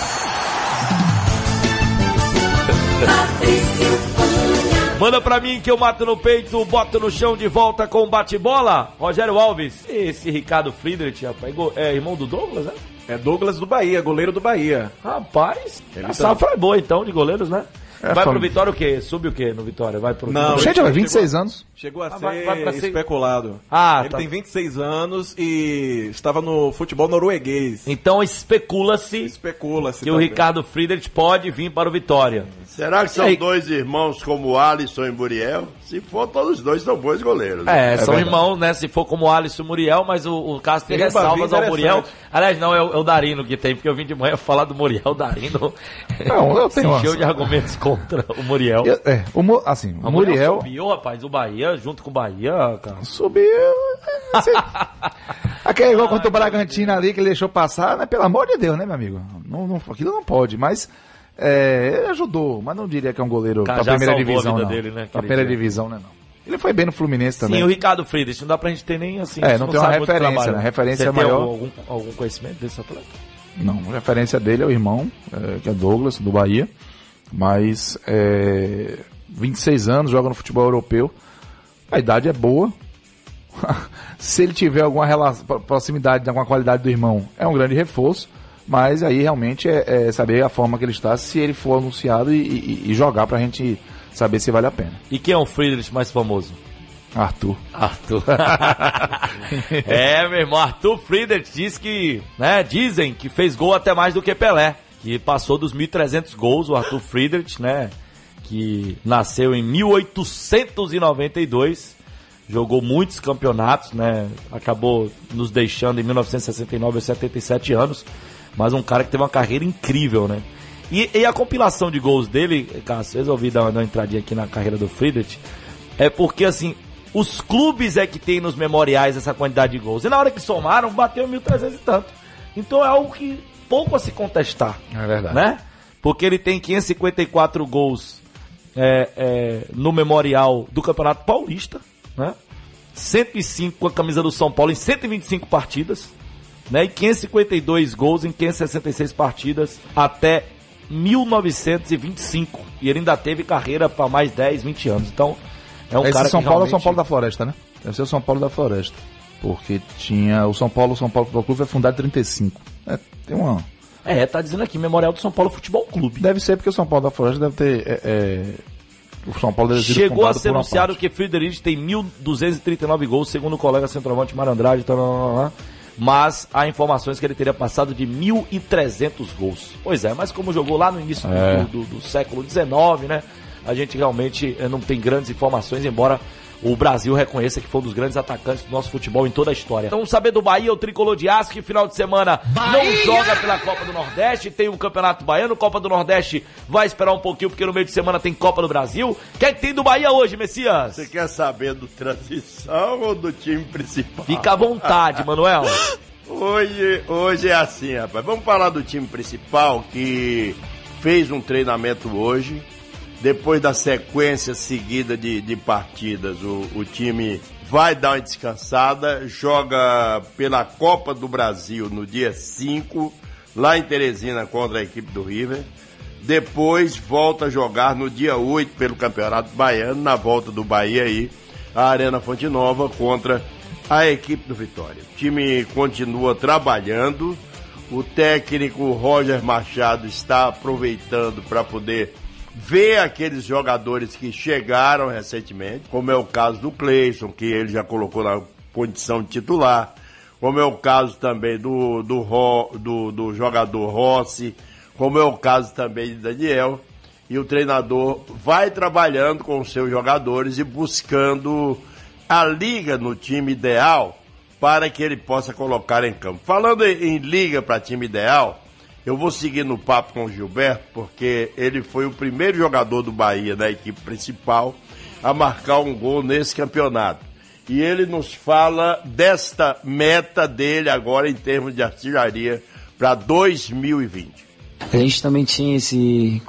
Manda pra mim que eu mato no peito, boto no chão de volta com bate-bola. Rogério Alves. Esse Ricardo Friedrich, rapaz, é irmão do Douglas, né? É Douglas do Bahia, goleiro do Bahia. Rapaz, Ele a tá... safra é boa então de goleiros, né? É, vai fam... pro Vitória o quê? Sube o quê no Vitória? Vai pro Não, Gente, vai 26 chegou, anos. Chegou a ah, ser vai, vai ser... especulado. Ah, Ele tá. tem 26 anos e estava no futebol norueguês. Então especula-se especula que também. o Ricardo Friedrich pode vir para o Vitória. Será que são aí... dois irmãos como Alisson e Muriel? Se for, todos os dois são bons goleiros. Né? É, é, são verdade. irmãos, né? Se for como Alisson e Muriel, mas o, o Cássio tem ressalvas ao Muriel. Aliás, não, é o, é o, Darino que tem, porque eu vim de manhã falar do Muriel. Darino não, eu tenho se de argumentos contra o Muriel. Eu, é, o, assim, o, o Muriel... subiu, rapaz, o Bahia, junto com o Bahia, cara. Subiu... Assim, aquele gol contra o Bragantino ali que ele deixou passar, né? Pelo amor de Deus, né, meu amigo? Não, não, aquilo não pode, mas... É, ele ajudou, mas não diria que é um goleiro para primeira divisão, não. Dele, né, pra primeira divisão, né, não. Ele foi bem no Fluminense também. Sim, o Ricardo Friedrich, não dá pra gente ter nem assim. É, não, não tem uma referência, né? A referência Você é maior. Algum, algum conhecimento desse atleta? Não, a referência dele é o irmão, é, que é Douglas, do Bahia. Mas é, 26 anos, joga no futebol europeu. A idade é boa. Se ele tiver alguma relação, proximidade, alguma qualidade do irmão, é um grande reforço. Mas aí realmente é, é, saber a forma que ele está, se ele for anunciado e, e, e jogar pra gente saber se vale a pena. E quem é o Friedrich mais famoso? Arthur. Arthur. é, meu irmão, Arthur Friedrich diz que, né, dizem que fez gol até mais do que Pelé. Que passou dos 1.300 gols, o Arthur Friedrich, né, que nasceu em 1892 jogou muitos campeonatos, né? Acabou nos deixando em 1969 aos 77 anos mas um cara que teve uma carreira incrível, né? E, e a compilação de gols dele, Cássio, resolvi dar uma, dar uma entradinha aqui na carreira do Friedrich, é porque assim, os clubes é que tem nos memoriais essa quantidade de gols. E na hora que somaram, bateu 1.300 e tanto. Então é algo que pouco a se contestar. É verdade. Né? Porque ele tem 554 gols é, é, no memorial do Campeonato Paulista, né? 105 com a camisa do São Paulo em 125 partidas né? E 552 gols em 566 partidas até 1925. E ele ainda teve carreira para mais 10, 20 anos. Então, é um Esse cara São que Paulo realmente... é São Paulo da Floresta, né? Deve ser o São Paulo da Floresta. Porque tinha o São Paulo, o São Paulo Futebol Clube foi fundado em 35. É, tem uma. É, tá dizendo aqui, Memorial do São Paulo Futebol Clube. Deve ser porque o São Paulo da Floresta deve ter. É, é... O São Paulo deve Chegou a ser anunciado que Friedrich tem 1.239 gols, segundo o colega centroavante Marandrade. Tá, mas há informações que ele teria passado de 1.300 gols. Pois é, mas como jogou lá no início É. do, do- do século XIX, né? A gente realmente eh, não tem grandes informações, embora o Brasil reconheça que foi um dos grandes atacantes do nosso futebol em toda a história. Então, saber do Bahia, o tricolor de aço, que final de semana não joga pela Copa do Nordeste, tem o Campeonato Baiano, Copa do Nordeste vai esperar um pouquinho, porque no meio de semana tem Copa do Brasil. O que é que tem do Bahia hoje, Messias? Você quer saber do transição ou do time principal? Fica à vontade, Manuel. Hoje, hoje é assim, rapaz. Vamos falar do time principal que fez um treinamento hoje. Depois da sequência seguida de, de partidas, o, o time vai dar uma descansada. Joga pela Copa do Brasil no dia 5, lá em Teresina contra a equipe do River. Depois volta a jogar no dia 8 pelo Campeonato Baiano, na volta do Bahia aí, a Arena Fonte Nova contra a equipe do Vitória. O time continua trabalhando. O técnico Roger Machado está aproveitando para poder ver aqueles jogadores que chegaram recentemente, como é o caso do Cleison, que ele já colocou na condição de titular, como é o caso também do, do, do, do jogador Rossi, como é o caso também de Daniel. E o treinador vai trabalhando com os seus jogadores e buscando a liga no time ideal para que ele possa colocar em campo. Falando em liga para time ideal, eu vou seguir no papo com o Gilberto, porque ele foi o primeiro jogador do Bahia da equipe principal a marcar um gol nesse campeonato. E ele nos fala desta meta dele agora em termos de artilharia para 2020. A gente também tinha esse.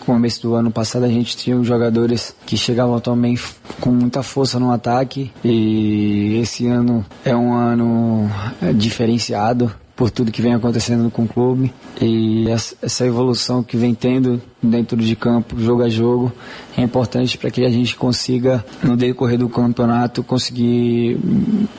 Começo do ano passado, a gente tinha jogadores que chegavam também com muita força no ataque. E esse ano é um ano é, diferenciado por tudo que vem acontecendo com o clube. E essa evolução que vem tendo dentro de campo, jogo a jogo, é importante para que a gente consiga, no decorrer do campeonato, conseguir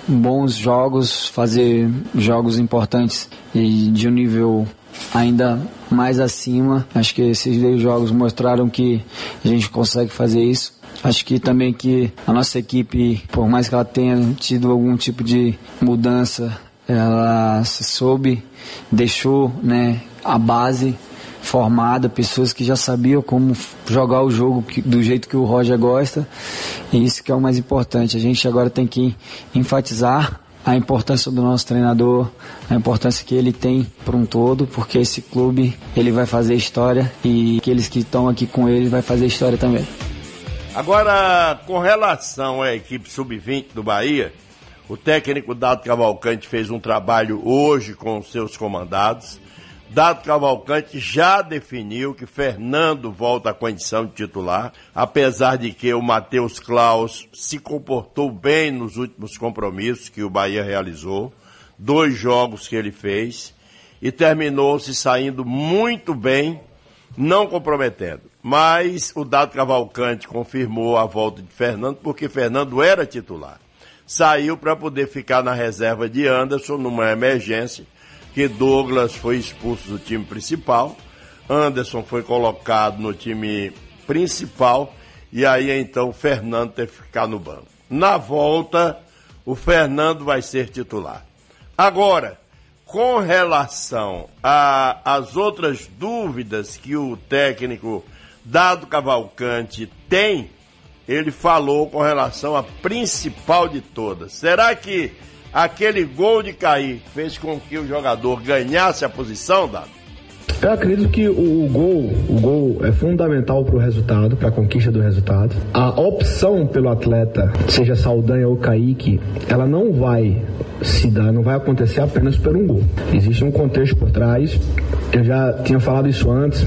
bons jogos, fazer jogos importantes e de um nível ainda mais acima. Acho que esses dois jogos mostraram que a gente consegue fazer isso. Acho que também que a nossa equipe, por mais que ela tenha tido algum tipo de mudança, ela se soube, deixou né, a base formada, pessoas que já sabiam como jogar o jogo do jeito que o Roger gosta. E isso que é o mais importante. A gente agora tem que enfatizar a importância do nosso treinador, a importância que ele tem para um todo, porque esse clube ele vai fazer história e aqueles que estão aqui com ele vai fazer história também. Agora, com relação à equipe sub-20 do Bahia, o técnico Dado Cavalcante fez um trabalho hoje com os seus comandados. Dado Cavalcante já definiu que Fernando volta à condição de titular, apesar de que o Matheus Klaus se comportou bem nos últimos compromissos que o Bahia realizou, dois jogos que ele fez, e terminou se saindo muito bem não comprometendo. Mas o Dado Cavalcante confirmou a volta de Fernando, porque Fernando era titular. Saiu para poder ficar na reserva de Anderson numa emergência, que Douglas foi expulso do time principal, Anderson foi colocado no time principal, e aí então Fernando teve que ficar no banco. Na volta, o Fernando vai ser titular. Agora, com relação às outras dúvidas que o técnico Dado Cavalcante tem, ele falou com relação à principal de todas. Será que aquele gol de cair fez com que o jogador ganhasse a posição, Dado? Eu acredito que o, o gol, o gol é fundamental para o resultado, para a conquista do resultado. A opção pelo atleta, seja Saldanha ou Kaique, ela não vai se dar, não vai acontecer apenas por um gol. Existe um contexto por trás. Eu já tinha falado isso antes.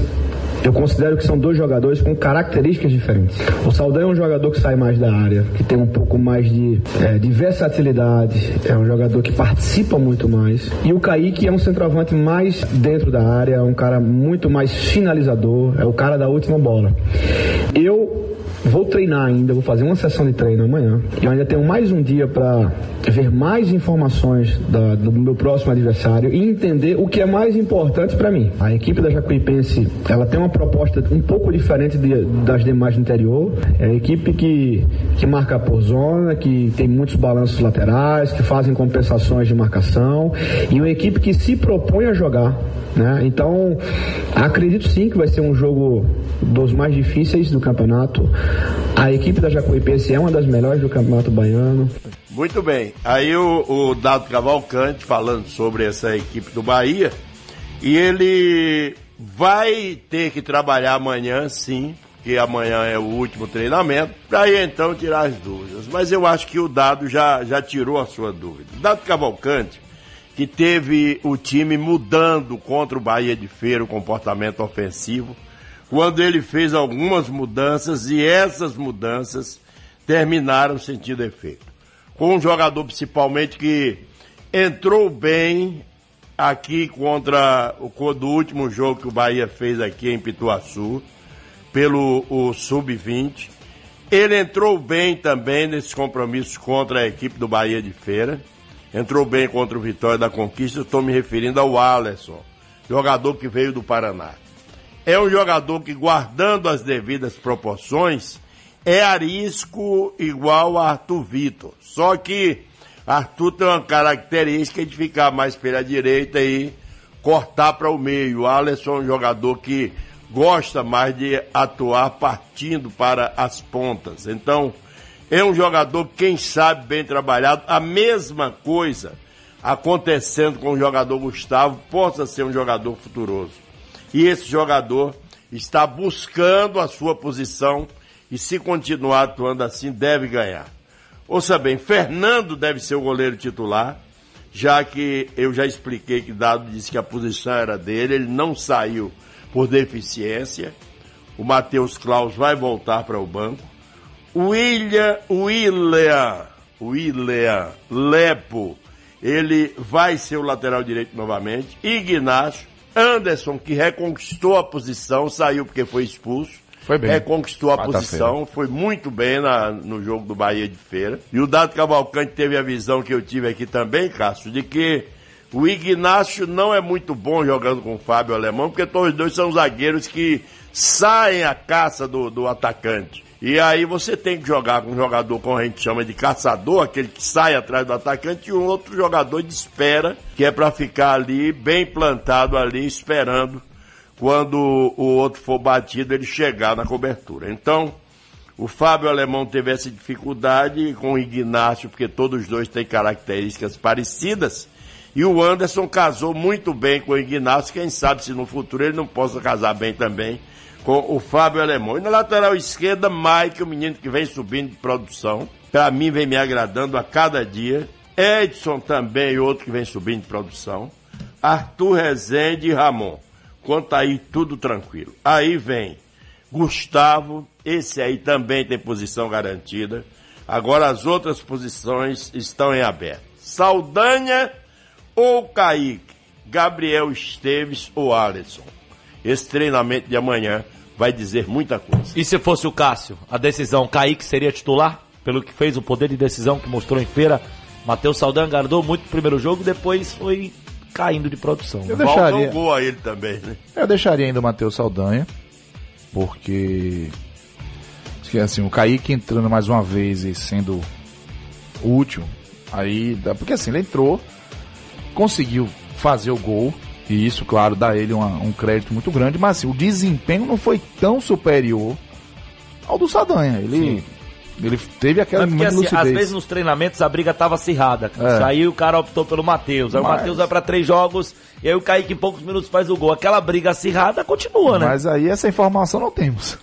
Eu considero que são dois jogadores com características diferentes. O Saldanha é um jogador que sai mais da área, que tem um pouco mais de, é, de versatilidade, é um jogador que participa muito mais. E o Kaique é um centroavante mais dentro da área, é um cara muito mais finalizador, é o cara da última bola. Eu vou treinar ainda, vou fazer uma sessão de treino amanhã. Eu ainda tenho mais um dia para ver mais informações da, do meu próximo adversário e entender o que é mais importante para mim. A equipe da Jacuipense, ela tem uma proposta um pouco diferente de, das demais do interior. É a equipe que, que marca por zona, que tem muitos balanços laterais, que fazem compensações de marcação e uma equipe que se propõe a jogar. Né? Então, acredito sim que vai ser um jogo dos mais difíceis do campeonato. A equipe da Jacuipense é uma das melhores do campeonato baiano. Muito bem. Aí o, o Dado Cavalcante falando sobre essa equipe do Bahia. E ele vai ter que trabalhar amanhã, sim, porque amanhã é o último treinamento, para então tirar as dúvidas. Mas eu acho que o Dado já, já tirou a sua dúvida. Dado Cavalcante, que teve o time mudando contra o Bahia de Feira o comportamento ofensivo, quando ele fez algumas mudanças e essas mudanças terminaram sentindo efeito. Com um jogador principalmente que entrou bem aqui contra o do último jogo que o Bahia fez aqui em Pituaçu, pelo Sub-20. Ele entrou bem também nesses compromissos contra a equipe do Bahia de Feira. Entrou bem contra o Vitória da Conquista. Estou me referindo ao Alisson, jogador que veio do Paraná. É um jogador que, guardando as devidas proporções, é arisco igual a Arthur Vitor. Só que Arthur tem uma característica de ficar mais pela direita e cortar para o meio. O Alisson é um jogador que gosta mais de atuar partindo para as pontas. Então, é um jogador, quem sabe, bem trabalhado. A mesma coisa acontecendo com o jogador Gustavo, possa ser um jogador futuroso. E esse jogador está buscando a sua posição e se continuar atuando assim, deve ganhar. Ouça bem, Fernando deve ser o goleiro titular, já que eu já expliquei que Dado disse que a posição era dele, ele não saiu por deficiência. O Matheus Klaus vai voltar para o banco. William, William, William Lepo, ele vai ser o lateral direito novamente. Ignacio, Anderson, que reconquistou a posição, saiu porque foi expulso. Foi bem. Reconquistou a posição, foi muito bem na, no jogo do Bahia de Feira. E o Dado Cavalcante teve a visão que eu tive aqui também, Cássio, de que o Ignacio não é muito bom jogando com o Fábio Alemão, porque todos os dois são zagueiros que saem à caça do, do atacante. E aí você tem que jogar com um jogador, como a gente chama de caçador, aquele que sai atrás do atacante, e um outro jogador de espera, que é para ficar ali, bem plantado ali, esperando quando o outro for batido, ele chegar na cobertura. Então, o Fábio Alemão teve essa dificuldade com o Ignacio, porque todos os dois têm características parecidas. E o Anderson casou muito bem com o Ignacio, quem sabe se no futuro ele não possa casar bem também com o Fábio Alemão. E na lateral esquerda, Mike, o menino que vem subindo de produção. Para mim, vem me agradando a cada dia. Edson também, outro que vem subindo de produção. Arthur Rezende e Ramon. Quanto aí, tudo tranquilo. Aí vem Gustavo, esse aí também tem posição garantida. Agora as outras posições estão em aberto. Saldanha ou Kaique, Gabriel Esteves ou Alisson. Esse treinamento de amanhã vai dizer muita coisa. E se fosse o Cássio, a decisão, Kaique seria titular? Pelo que fez o poder de decisão que mostrou em feira, Matheus Saldanha guardou muito no primeiro jogo, depois foi caindo de produção. Eu né? deixaria... um gol a ele também, né? Eu deixaria ainda o Matheus Saldanha, porque assim, o Kaique entrando mais uma vez e sendo útil, aí, porque assim, ele entrou, conseguiu fazer o gol, e isso, claro, dá ele uma, um crédito muito grande, mas assim, o desempenho não foi tão superior ao do Sadanha. Ele, Sim. ele teve aquela porque, assim, Às vezes nos treinamentos a briga tava acirrada. É. Aí o cara optou pelo Matheus. Aí mas... o Matheus vai para três jogos e aí o Kaique em poucos minutos faz o gol. Aquela briga acirrada continua, né? Mas aí essa informação não temos.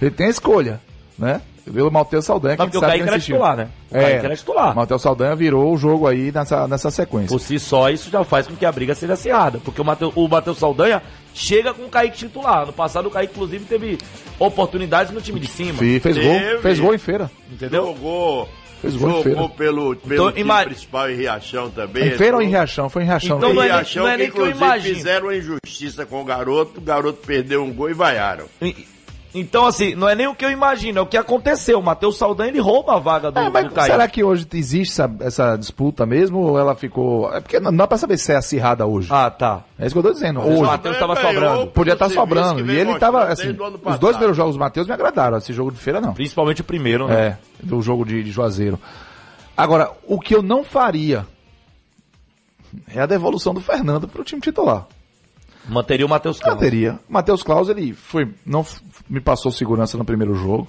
Ele tem a escolha, né? Pelo Matheus Saldanha. Não, porque o Kaique era titular, né? O é, Kaique era titular. Matheus Saldanha virou o jogo aí nessa, nessa sequência. Por si só, isso já faz com que a briga seja acirrada. Porque o Matheus, o Matheus Saldanha chega com o Kaique titular. No passado, o Kaique, inclusive, teve oportunidades no time de cima. Sim, fez teve. gol. Fez gol em feira. Entendeu? Jogou. Fez gol Jogou feira. pelo, pelo então, time ima... principal em Riachão também. Em feira ou em Riachão? Foi em Riachão. Então, não, é, Riachão, não é nem que, que eu imagino. fizeram uma injustiça com o garoto, o garoto perdeu um gol e vaiaram. Então, assim, não é nem o que eu imagino, é o que aconteceu. O Matheus Saldanha, ele rouba a vaga do, É, mas do Kaique. será que hoje existe essa, essa disputa mesmo ou ela ficou. É porque não dá pra saber se é acirrada hoje. Ah, tá. É isso que eu tô dizendo. o Hoje. Matheus tava sobrando. Podia estar serviço sobrando. E ele tava, assim, o os dois primeiros jogos do Matheus me agradaram. Esse jogo de feira, não. Principalmente o primeiro, né? É, do jogo de, de Juazeiro. Agora, o que eu não faria é a devolução do Fernando pro time titular. Manteria o Matheus Eu Campos. teria. Matheus Claus, ele foi, não me passou segurança no primeiro jogo,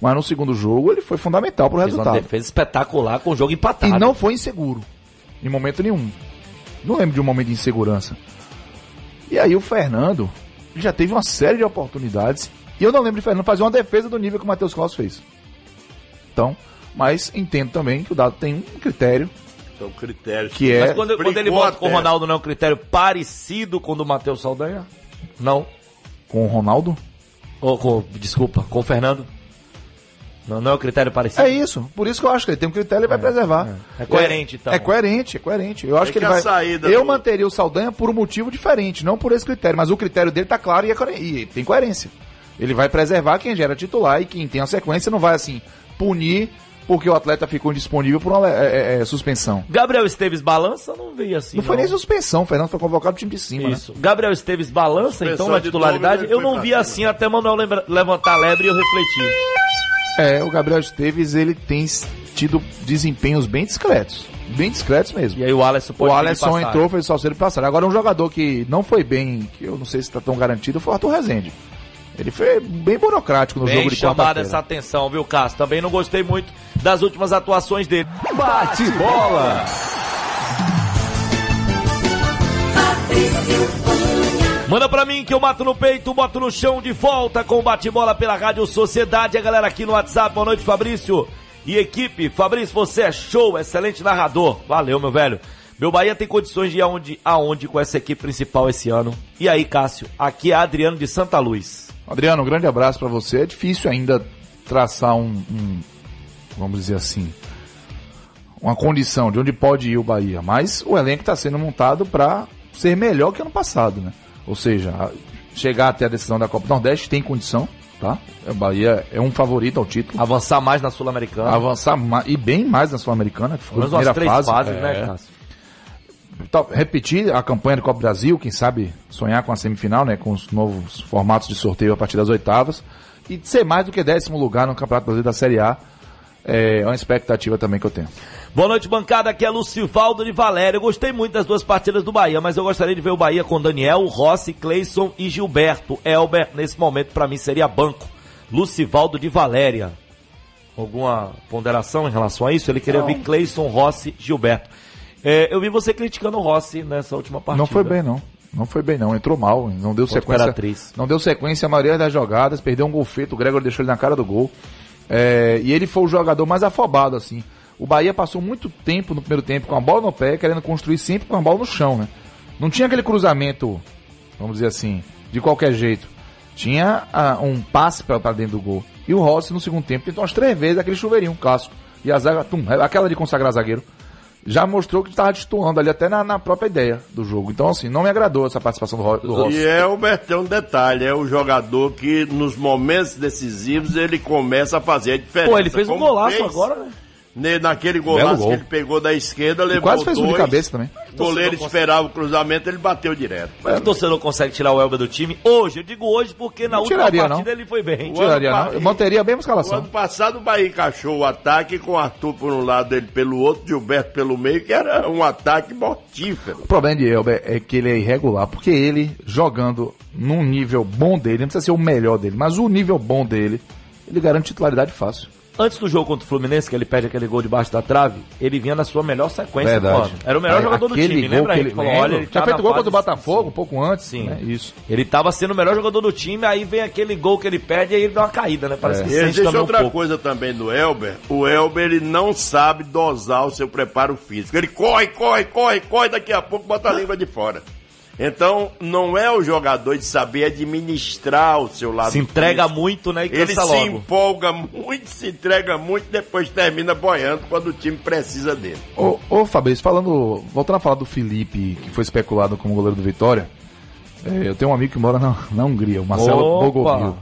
mas no segundo jogo ele foi fundamental pro Fez uma resultado. defesa espetacular com o jogo empatado. E não foi inseguro. Em momento nenhum. Não lembro de um momento de insegurança. E aí o Fernando já teve uma série de oportunidades. E eu não lembro de Fernando fazer uma defesa do nível que o Matheus Claus fez. Então, mas entendo também que o dado tem um critério São critérios. que é. Mas quando, quando ele volta com o até. Ronaldo, não é um critério parecido com o do Matheus Saldanha? Não. Com o Ronaldo? Ou com, desculpa, com o Fernando? Não, não é um critério parecido? É isso. Por isso que eu acho que ele tem um critério e vai preservar. É coerente, então. É coerente, é coerente. Eu acho É que, que ele vai. saída eu do- manteria o Saldanha por um motivo diferente, não por esse critério. Mas o critério dele tá claro e, é coeren- e tem coerência. Ele vai preservar quem gera titular e quem tem a sequência não vai assim punir porque o atleta ficou indisponível por uma é, é, é, suspensão. Gabriel Esteves balança? Não vi assim. Não foi nem suspensão, o Fernando foi convocado pro time de cima, né? Isso. Gabriel Esteves balança, então, Suspensão na de titularidade? Eu não vi pra assim até Manuel lembra- levantar a lebre e eu refleti. É, o Gabriel Esteves, ele tem tido desempenhos bem discretos. Bem discretos mesmo. E aí o Alisson O pode pedir Alisson entrou, fez só ser passar. Agora um jogador que não foi bem, que eu não sei se está tão garantido, foi o Arthur Rezende. Ele foi bem burocrático no Bem jogo de chamada essa atenção, viu, Cássio? Também não gostei muito das últimas atuações dele. Bate bola. Manda pra mim que eu mato no peito, boto no chão de volta com o bate-bola pela Rádio Sociedade. A galera aqui no WhatsApp, boa noite, Fabrício. E equipe, Fabrício, você é show, excelente narrador. Valeu, meu velho. Meu Bahia tem condições de ir aonde, aonde com essa equipe principal esse ano. E aí, Cássio, aqui é Adriano de Santa Luz. Adriano, um grande abraço pra você. É difícil ainda traçar um, um- vamos dizer assim, uma condição de onde pode ir o Bahia, mas o elenco está sendo montado para ser melhor que ano passado, né? Ou seja, a- chegar até a decisão da Copa do Nordeste tem condição, tá? O Bahia é um favorito ao título. Avançar mais na Sul-Americana. Avançar e bem mais na Sul-Americana, que menos umas primeira três fase. fases, É. né, Cássio? Repetir a campanha do Copa do Brasil, quem sabe sonhar com a semifinal, né, com os novos formatos de sorteio a partir das oitavas e ser mais do que décimo lugar no Campeonato Brasileiro da Série A. É uma expectativa também que eu tenho. Boa noite, bancada. Aqui é Lucivaldo de Valério. Eu gostei muito das duas partidas do Bahia, mas eu gostaria de ver o Bahia com Daniel, Rossi, Cleison e Gilberto. Elber, nesse momento, pra mim, seria banco. Lucivaldo de Valéria. Alguma ponderação em relação a isso? Ele queria ver Cleison, Rossi, Gilberto. É, eu vi você criticando o Rossi nessa última partida. Não foi bem não. Não foi bem não, entrou mal, não deu Contra sequência. Imperatriz. Não deu sequência a maioria das jogadas, perdeu um gol feito, o Gregor deixou ele na cara do gol. É, e ele foi o jogador mais afobado assim. O Bahia passou muito tempo no primeiro tempo com a bola no pé, querendo construir sempre com a bola no chão, né? Não tinha aquele cruzamento, vamos dizer assim, de qualquer jeito. Tinha ah, um passe para dentro do gol. E o Rossi no segundo tempo tentou umas três vezes aquele chuveirinho clássico. E a zaga, tum, aquela de consagrar zagueiro já mostrou que estava destoando ali até na, na própria ideia do jogo. Então, assim, não me agradou essa participação do, do Rossi. E é o Bertão um detalhe, é o jogador que nos momentos decisivos ele começa a fazer a diferença. Pô, ele fez um Como golaço fez agora, né? Naquele golaço gol. que ele pegou da esquerda, E levou quase fez um de dois, cabeça também. O goleiro esperava o cruzamento, ele bateu direto. Mas o torcedor consegue tirar o Elber do time hoje. Eu digo hoje porque na Não última tiraria, partida não. ele foi bem. O Tiraria, ano não. manteria a mesma O escalação. ano passado o Bahia encaixou o ataque com o Arthur por um lado, ele pelo outro, Gilberto pelo meio, que era um ataque mortífero. O problema de Elber é que ele é irregular, porque ele, jogando num nível bom dele, não precisa ser o melhor dele, mas o nível bom dele, ele garante titularidade fácil. Antes do jogo contra o Fluminense, que ele perde aquele gol debaixo da trave, ele vinha na sua melhor sequência do ano. Era o melhor Aí, jogador do time, lembra? que Ele ele falou, olha, ele Tinha tá feito gol contra o Botafogo, Sim. um pouco antes. Sim. né? Isso. Ele tava sendo o melhor jogador do time, aí vem aquele gol que ele perde e aí ele dá uma caída, né? Parece que E sente existe também um outra pouco. coisa também do Elber. O Elber ele não sabe dosar o seu preparo físico. Ele corre, corre, corre, corre, daqui a pouco bota a língua de fora. Então, não é o jogador de saber administrar o seu lado Se entrega físico. muito, né? E Ele cansa se logo. empolga muito, se entrega muito, depois termina boiando quando o time precisa dele. Ô, ô Fabrício, falando, voltando a falar do Felipe, que foi especulado como goleiro do Vitória, é, eu tenho um amigo que mora na, na Hungria, o Marcelo Opa! Bogovil.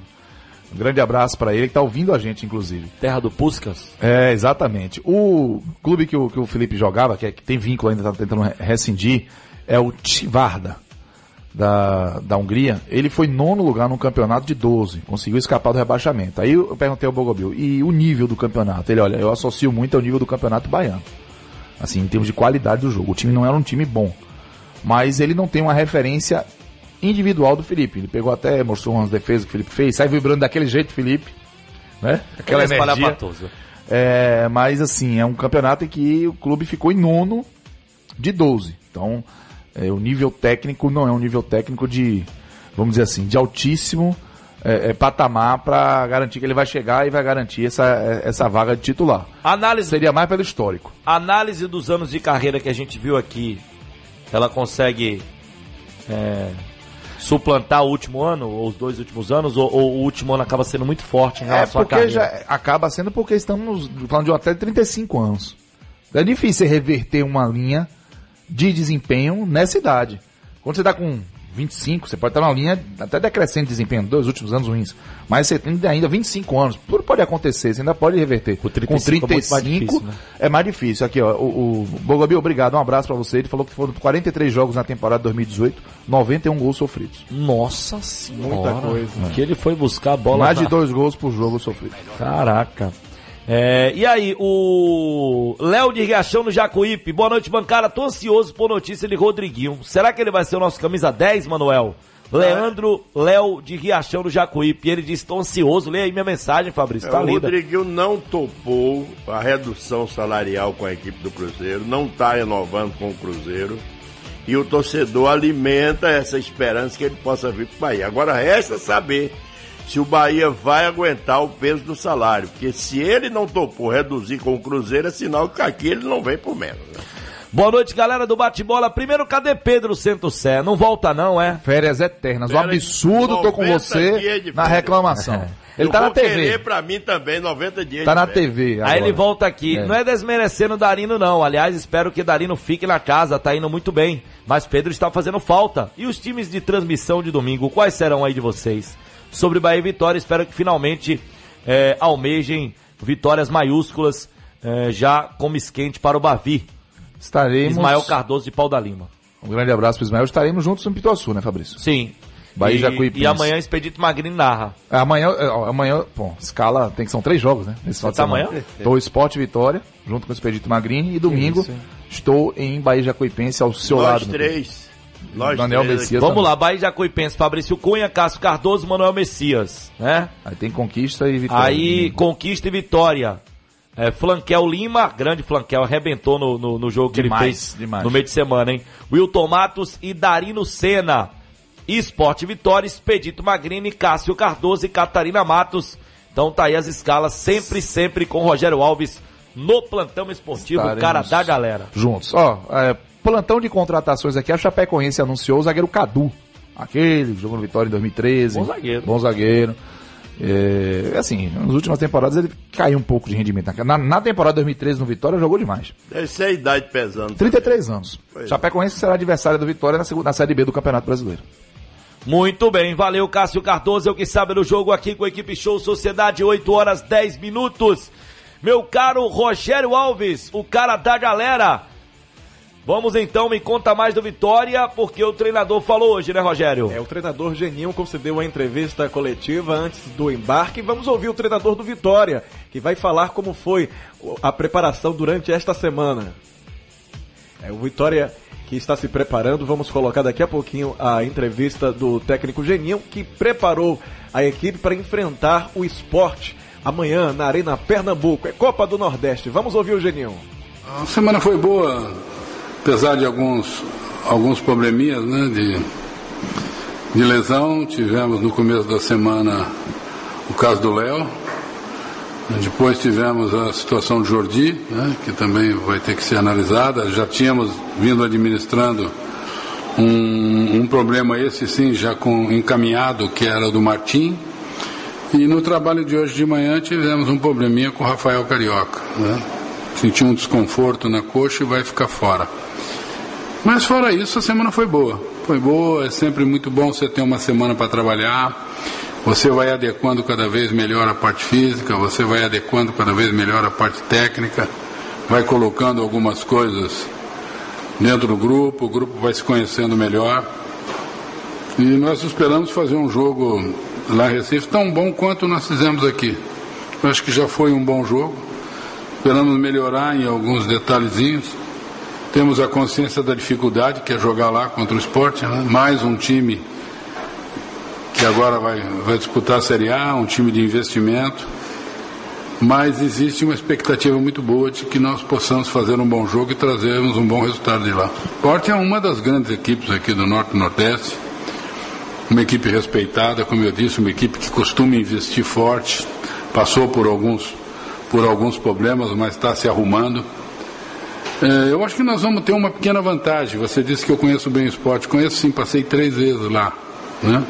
Um grande abraço para ele, que tá ouvindo a gente, inclusive. Terra do Puscas. É, exatamente. O clube que o, que o Felipe jogava, que, é, que tem vínculo ainda, tá tentando re- rescindir, é o Tivarda, da, da Hungria. Ele foi nono lugar no campeonato de 12, conseguiu escapar do rebaixamento. Aí eu perguntei ao Bogobil, e o nível do campeonato? Ele, olha, eu associo muito ao nível do campeonato baiano. Assim, em termos de qualidade do jogo. O time não era um time bom. Mas ele não tem uma referência individual do Felipe. Ele pegou até, mostrou umas defesas que o Felipe fez, sai vibrando daquele jeito, Felipe. Né? Aquela Ele é energia. É, mas assim, é um campeonato em que o clube ficou em nono de 12. Então, é, o nível técnico não é um nível técnico de, vamos dizer assim, de altíssimo é, é, patamar para garantir que ele vai chegar e vai garantir essa, é, essa vaga de titular. Análise, Seria mais pelo histórico. análise dos anos de carreira que a gente viu aqui, ela consegue é, suplantar o último ano, ou os dois últimos anos, ou, ou o último ano acaba sendo muito forte em É relação à porque carreira? já acaba sendo porque estamos falando de um atleta de 35 anos. É difícil reverter uma linha de desempenho nessa idade. Quando você está com 25, você pode estar numa linha até decrescente de desempenho, dois últimos anos ruins. Mas você tem ainda 25 anos, tudo pode acontecer, você ainda pode reverter. Com 35 é muito mais difícil, né? é mais difícil. Aqui, ó, o, o Bogobi, obrigado, um abraço pra você. Ele falou que foram 43 jogos na temporada 2018, 91 gols sofridos. Nossa senhora. Muita coisa. Que ele foi buscar a bola. Mais de na- dois gols por jogo sofrido. Caraca. É, e aí, o Léo de Riachão no Jacuípe. Boa noite, bancada. Tô ansioso por notícia de Rodriguinho. Será que ele vai ser o nosso camisa 10, Manuel? Leandro Léo de Riachão no Jacuípe. Ele disse: tô ansioso. Lê aí minha mensagem, Fabrício. Tá É, o lida. Rodriguinho não topou a redução salarial com a equipe do Cruzeiro, não está renovando com o Cruzeiro. E o torcedor alimenta essa esperança que ele possa vir para o Bahia. Agora resta saber se o Bahia vai aguentar o peso do salário. Porque se ele não topou reduzir com o Cruzeiro, é sinal que aqui ele não vem por menos. né? Boa noite, galera do Bate-Bola. Primeiro, cadê Pedro Centro-Sé? Não volta, não, é? Férias eternas. Um Férias- absurdo, tô com 90 você na reclamação. Ele Eu tá na vou querer TV. pra mim também 90 dias Tá na. TV. Aí agora. ele volta aqui. É. Não é desmerecendo o Darino, não. Aliás, espero que Darino fique na casa. Tá indo muito bem. Mas Pedro está fazendo falta. E os times de transmissão de domingo, quais serão aí de vocês? Sobre Bahia e Vitória, espero que finalmente é, almejem vitórias maiúsculas é, já como esquente para o Bavi. Estaremos. Ismael Cardoso de Pau da Lima. Um grande abraço pro Ismael. Estaremos juntos no Pituaçu, né, Fabrício? Sim. Bahia e e, Jacuipense. e amanhã Expedito Magrini narra. Amanhã, é, amanhã, bom, escala, tem que são três jogos, né? Nesse final tá amanhã? Estou Esporte Vitória, junto com o Expedito Magrini, e domingo estou em Bahia Jacuipense ao seu Nós lado. meu três. Nós Daniel Messias. Vamos lá, Bahia e Jacuipense, Fabrício Cunha, Cássio Cardoso, Manuel Messias, né? Aí tem conquista e vitória. Aí, domingo. conquista e vitória. É, Flanquel Lima, grande Flanquel, arrebentou no, no, no jogo que Demais, ele fez demais. no meio de semana, hein? Wilton Matos e Darino Senna. Esporte Vitória, Expedito Magrini, Cássio Cardoso e Catarina Matos. Então tá aí as escalas, sempre, sempre com Rogério Alves no plantão esportivo, Estaremos cara da galera. Juntos. Ó, é, plantão de contratações aqui, a Chapecoense anunciou o zagueiro Cadu. Aquele que jogou no Vitória em 2013. Bom zagueiro. Bom zagueiro. É, assim, nas últimas temporadas ele caiu um pouco de rendimento. Na, na temporada 2013 no Vitória jogou demais. Deve ser a idade pesando. 33 anos. Pois é. Chapecoense será adversário do Vitória na, segunda, na Série B do Campeonato Brasileiro. Muito bem, valeu Cássio Cardoso, eu que sabe do jogo aqui com a equipe Show Sociedade, 8 horas 10 minutos. Meu caro Rogério Alves, o cara da galera. Vamos então, me conta mais do Vitória, porque o treinador falou hoje, né, Rogério? É, o treinador Geninho concedeu a entrevista coletiva antes do embarque. Vamos ouvir o treinador do Vitória, que vai falar como foi a preparação durante esta semana. É o Vitória que está se preparando. Vamos colocar daqui a pouquinho a entrevista do técnico Geninho, que preparou a equipe para enfrentar o esporte amanhã na Arena Pernambuco. É Copa do Nordeste. Vamos ouvir o Geninho. A semana foi boa, apesar de alguns, alguns probleminhas né, de, de lesão. Tivemos no começo da semana o caso do Léo. Depois tivemos a situação do Jordi, né, que também vai ter que ser analisada. Já tínhamos vindo administrando um, um problema esse sim, já com, encaminhado, que era do Martim. E no trabalho de hoje de manhã tivemos um probleminha com o Rafael Carioca. Né? Sentiu um desconforto na coxa e vai ficar fora. Mas fora isso, a semana foi boa. Foi boa, é sempre muito bom você ter uma semana para trabalhar. você vai adequando cada vez melhor a parte física, você vai adequando cada vez melhor a parte técnica, vai colocando algumas coisas dentro do grupo, o grupo vai se conhecendo melhor. E nós esperamos fazer um jogo lá em Recife tão bom quanto nós fizemos aqui. Eu acho que já foi um bom jogo. Esperamos melhorar em alguns detalhezinhos. Temos a consciência da dificuldade que é jogar lá contra o esporte, né? mais um time que agora vai, vai disputar a Série A, um time de investimento. Mas existe uma expectativa muito boa de que nós possamos fazer um bom jogo e trazermos um bom resultado de lá. O Sport é uma das grandes equipes aqui do Norte e Nordeste, uma equipe respeitada, como eu disse, uma equipe que costuma investir forte, passou por alguns, por alguns problemas, mas está se arrumando. É, eu acho que nós vamos ter uma pequena vantagem. Você disse que eu conheço bem o esporte. Conheço sim, passei três vezes lá. Né?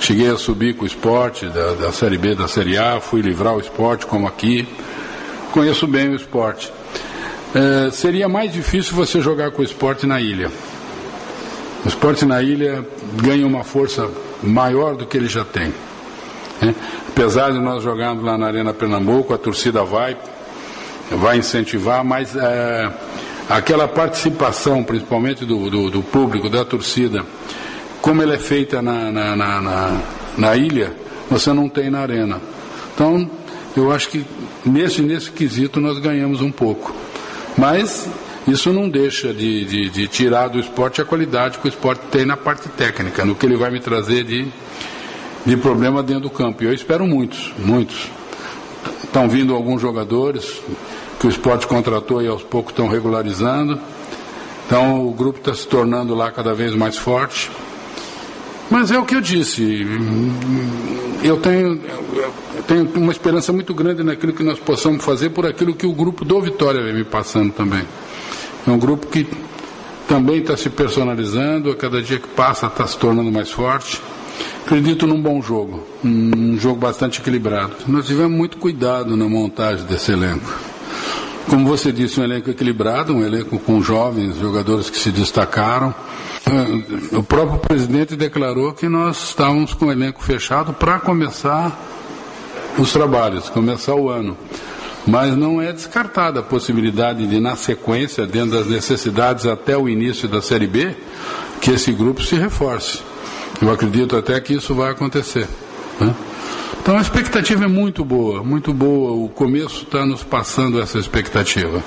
Cheguei a subir com o esporte da, da Série B, da Série A, fui livrar o esporte como aqui. Conheço bem o esporte. É, seria mais difícil você jogar com o esporte na ilha. O esporte na ilha ganha uma força maior do que ele já tem. Né? Apesar de nós jogarmos lá na Arena Pernambuco, a torcida vai, vai incentivar, mas é, aquela participação, principalmente do, do, do público, da torcida, como ela é feita na, na, na, na, ilha, você não tem na arena. Então, eu acho que nesse, nesse quesito nós ganhamos um pouco. Mas isso não deixa de, de, de, tirar do esporte a qualidade que o esporte tem na parte técnica, no que ele vai me trazer de, de problema dentro do campo. E eu espero muitos, muitos. Estão vindo alguns jogadores que o esporte contratou e aos poucos estão regularizando. Então o grupo está se tornando lá cada vez mais forte. Mas é o que eu disse. Eu tenho, eu tenho uma esperança muito grande naquilo que nós possamos fazer por aquilo que o grupo do Vitória vem me passando também. É um grupo que também está se personalizando, a cada dia que passa está se tornando mais forte. Acredito num bom jogo, um jogo bastante equilibrado. Nós tivemos muito cuidado na montagem desse elenco. Como você disse, um elenco equilibrado, um elenco com jovens jogadores que se destacaram. O próprio presidente declarou que nós estávamos com o elenco fechado para começar os trabalhos, começar o ano. Mas não é descartada a possibilidade de, na sequência, dentro das necessidades até o início da Série B, que esse grupo se reforce. Eu acredito até que isso vai acontecer. Né? Então a expectativa é muito boa, muito boa. O começo está nos passando essa expectativa.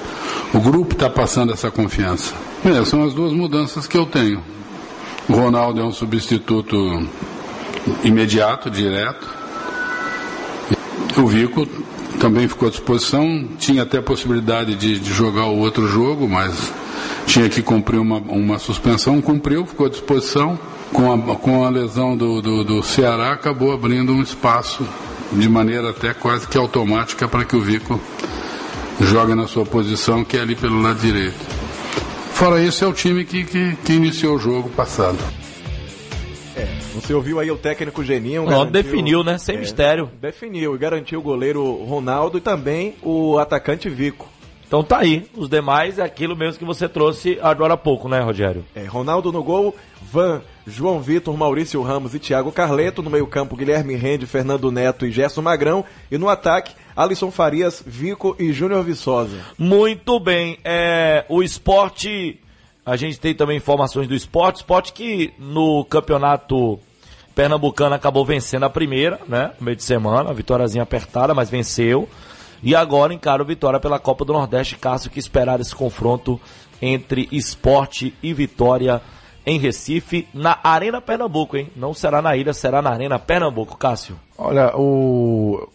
O grupo está passando essa confiança. É, são as duas mudanças que eu tenho. O Ronaldo é um substituto imediato, direto. O Vico também ficou à disposição. Tinha até a possibilidade de, de jogar o outro jogo, mas tinha que cumprir uma, uma suspensão. Cumpriu, ficou à disposição com a, com a lesão do, do, do Ceará, acabou abrindo um espaço de maneira até quase que automática para que o Vico jogue na sua posição, que é ali pelo lado direito. Fora isso, é o time que, que, que iniciou o jogo passado. É, você ouviu aí o técnico Geninho. Não, definiu, né? Sem é, mistério. Definiu e garantiu o goleiro Ronaldo e também o atacante Vico. Então tá aí. Os demais é aquilo mesmo que você trouxe agora há pouco, né, Rogério? É, Ronaldo no gol, Van, João Vitor, Maurício Ramos e Thiago Carleto. No meio-campo, Guilherme Rende, Fernando Neto e Gerson Magrão. E no ataque, Alisson Farias, Vico e Júnior Viçosa. Muito bem. É, o esporte. A gente tem também informações do esporte. Esporte que no campeonato pernambucano acabou vencendo a primeira, né? No meio de semana. Vitóriazinha apertada, mas venceu. E agora encara o Vitória pela Copa do Nordeste, caso que esperar esse confronto entre esporte e Vitória em Recife, na Arena Pernambuco, hein? Não será na ilha, será na Arena Pernambuco, Cássio. Olha, o,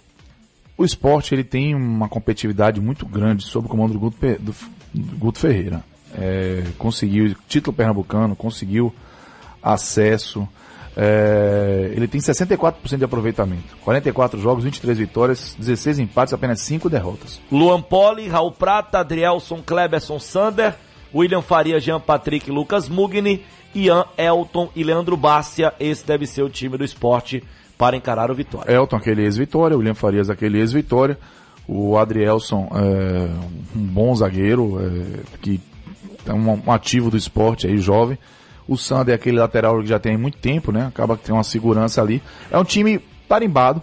o esporte ele tem uma competitividade muito grande sob o comando do Guto, do, do Guto Ferreira. É, conseguiu título pernambucano, conseguiu acesso, é, ele tem 64% de aproveitamento. 44 jogos, 23 vitórias, 16 empates, apenas 5 derrotas. Luan Poli, Raul Prata, Adrielson, Kleberson Sander, William Faria, Jean Patrick, Lucas Mugni, Ian Elton e Leandro Bárcia. Esse deve ser o time do esporte para encarar o Vitória. Elton, aquele ex-Vitória, William Farias, aquele ex-Vitória. O Adrielson, é, um bom zagueiro, é, que é um, ativo do esporte aí, jovem. O Sander é aquele lateral que já tem muito tempo, né? Acaba que tem uma segurança ali. É um time tarimbado,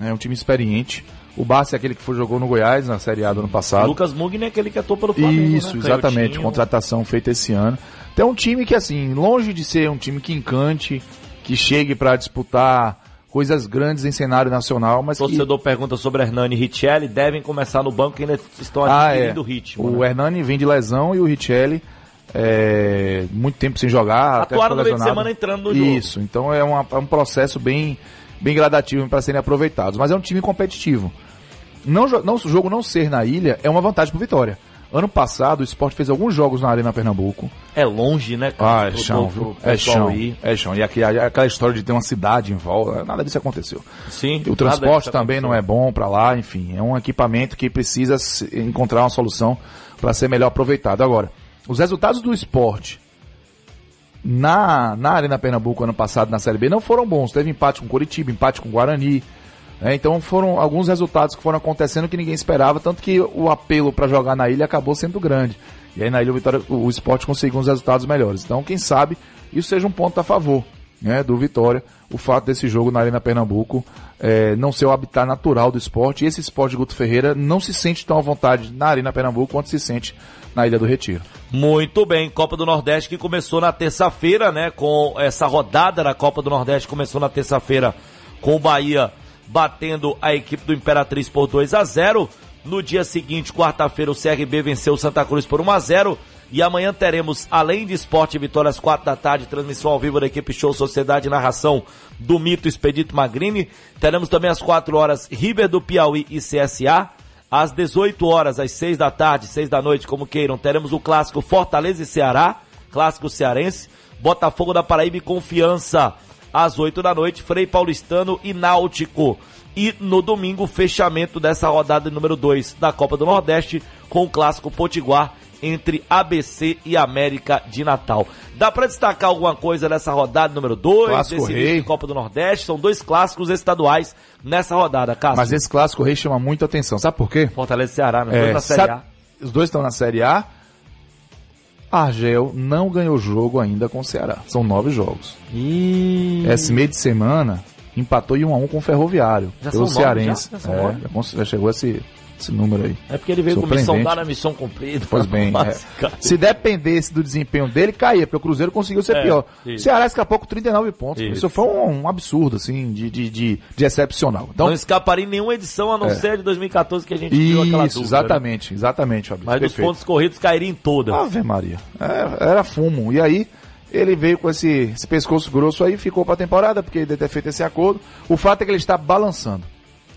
é um time experiente. O Barça é aquele que foi, jogou no Goiás na Série A do ano passado. Lucas Mugni é aquele que atuou pelo Flamengo. Isso, né? exatamente. Canhotinho. Contratação feita esse ano. Então é um time que, assim, longe de ser um time que encante, que chegue para disputar coisas grandes em cenário nacional, mas O que... torcedor pergunta sobre Hernani e Richelli, devem começar no banco e ainda estão Ah, é. adquirindo o ritmo. O né? Hernani vem de lesão e o Richelli é, muito tempo sem jogar. Atuaram no meio de semana entrando no jogo. Isso, então é, uma- é um processo bem, bem gradativo para serem aproveitados. Mas é um time competitivo. Não, não, o jogo não ser na ilha é uma vantagem para Vitória. Ano passado o Sport fez alguns jogos na Arena Pernambuco. É longe, né? Ah, é Pro- chão, pro- viu? pro É chão, ir. é chão. E aqui, aquela história de ter uma cidade em volta, nada disso aconteceu. Sim. O transporte também não é bom para lá, enfim, é um equipamento que precisa encontrar uma solução para ser melhor aproveitado. Agora, os resultados do esporte na, na Arena Pernambuco ano passado na Série B não foram bons. Teve empate com Curitiba, empate com Guarani. Né? Então foram alguns resultados que foram acontecendo que ninguém esperava, tanto que o apelo para jogar na ilha acabou sendo grande. E aí na ilha o, Vitória, o esporte conseguiu uns resultados melhores. Então, quem sabe, isso seja um ponto a favor né, do Vitória, o fato desse jogo na Arena Pernambuco eh, não ser o habitat natural do esporte. E esse esporte de Guto Ferreira não se sente tão à vontade na Arena Pernambuco quanto se sente na Ilha do Retiro. Muito bem, Copa do Nordeste que começou na terça-feira, né? Com essa rodada da Copa do Nordeste começou na terça-feira com o Bahia batendo a equipe do Imperatriz por 2 a 0. No dia seguinte, quarta-feira, o CRB venceu o Santa Cruz por 1 a 0. E amanhã teremos, além de esporte e vitória às quatro da tarde, transmissão ao vivo da equipe Show Sociedade e narração do mito Expedito Magrini. Teremos também às 4 horas River do Piauí e CSA. Às 18 horas, às 6 da tarde, 6 da noite, como queiram, teremos o clássico Fortaleza e Ceará, clássico cearense, Botafogo da Paraíba e Confiança. Às 8 da noite, Frei Paulistano e Náutico. E no domingo, fechamento dessa rodada número 2 da Copa do Nordeste, com o clássico Potiguar entre ABC e América de Natal. Dá pra destacar alguma coisa nessa rodada número 2, Clássico desse Rei. Copa do Nordeste? São dois clássicos estaduais nessa rodada, Cássio. Mas esse clássico rei chama muita atenção. Sabe por quê? Fortaleza e Ceará, né? É, Dois na Série sabe- A. Os dois estão na Série A. Argel não ganhou jogo ainda com o Ceará. São nove jogos. E... Esse meio de semana empatou em 1 a 1 com o Ferroviário. Já pelo são nove Cearense. já? Já É, nove? já cons- já chegou esse, esse número aí. É porque ele veio com missão dada, missão cumprida. Pois bem, é. Se dependesse do desempenho dele, caía, porque o Cruzeiro conseguiu ser É, pior. O isso. Ceará escapou com 39 pontos. Isso. Isso, foi um, um absurdo, assim, de, de, de, de excepcional. Então, não escaparia em nenhuma edição, a não ser a de 2014 que a gente viu aquela dúvida. né? exatamente, exatamente, Fabrício. Mas dos perfeito. pontos corridos cairia em todas. Ave Maria. É, era fumo. E aí, ele veio com esse, esse pescoço grosso aí, ficou pra temporada, porque ele deve ter feito esse acordo. O fato é que ele está balançando.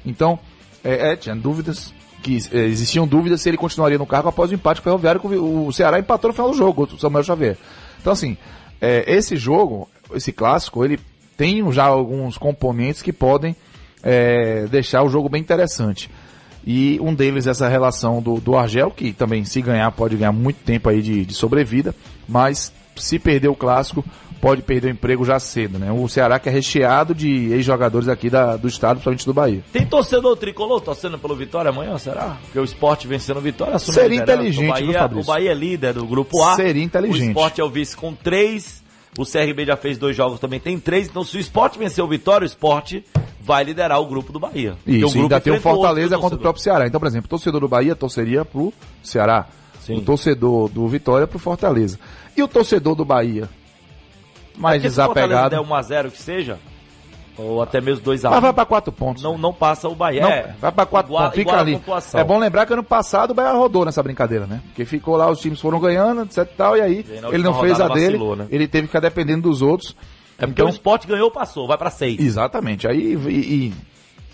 Então, é, é, tinha dúvidas, que é, existiam dúvidas se ele continuaria no cargo após o empate com o Ferroviário, que o, Ceará empatou no final do jogo, o Samuel Xavier. Então, assim, é, esse jogo, esse clássico, ele tem já alguns componentes que podem é, deixar o jogo bem interessante. E um deles é essa relação do, do Argel, que também, se ganhar, pode ganhar muito tempo aí de, de sobrevida, mas se perder o clássico, pode perder o emprego já cedo, né? O Ceará que é recheado de ex-jogadores aqui da, do estado, principalmente do Bahia. Tem torcedor tricolor torcendo pelo Vitória amanhã, será? Porque o esporte vencendo o Vitória assume Seria inteligente, o viu, Bahia, Fabrício? O Bahia é líder do grupo A. Seria inteligente. O esporte é o vice com três. O CRB já fez dois jogos, também tem três. Então, se o esporte vencer o Vitória, o esporte vai liderar o grupo do Bahia. Isso, o grupo ainda tem o Fortaleza contra o próprio Ceará. Então, por exemplo, o torcedor do Bahia torceria pro Ceará. Sim. O torcedor do Vitória pro Fortaleza. E o torcedor do Bahia? Mais Porque se o Fortaleza desapegado. der 1x0 que seja, ou até mesmo 2x1, Mas vai pra quatro pontos. não, não passa o Bahia. Não, é, vai pra quatro igual- pontos, fica ali. É bom lembrar que ano passado o Bahia rodou nessa brincadeira, né? Porque ficou lá, os times foram ganhando, etc e tal, e aí E aí ele não fez a dele, vacilou, né? ele teve que ficar dependendo dos outros. É porque o esporte ganhou, passou, vai pra 6. Exatamente. Aí e, e,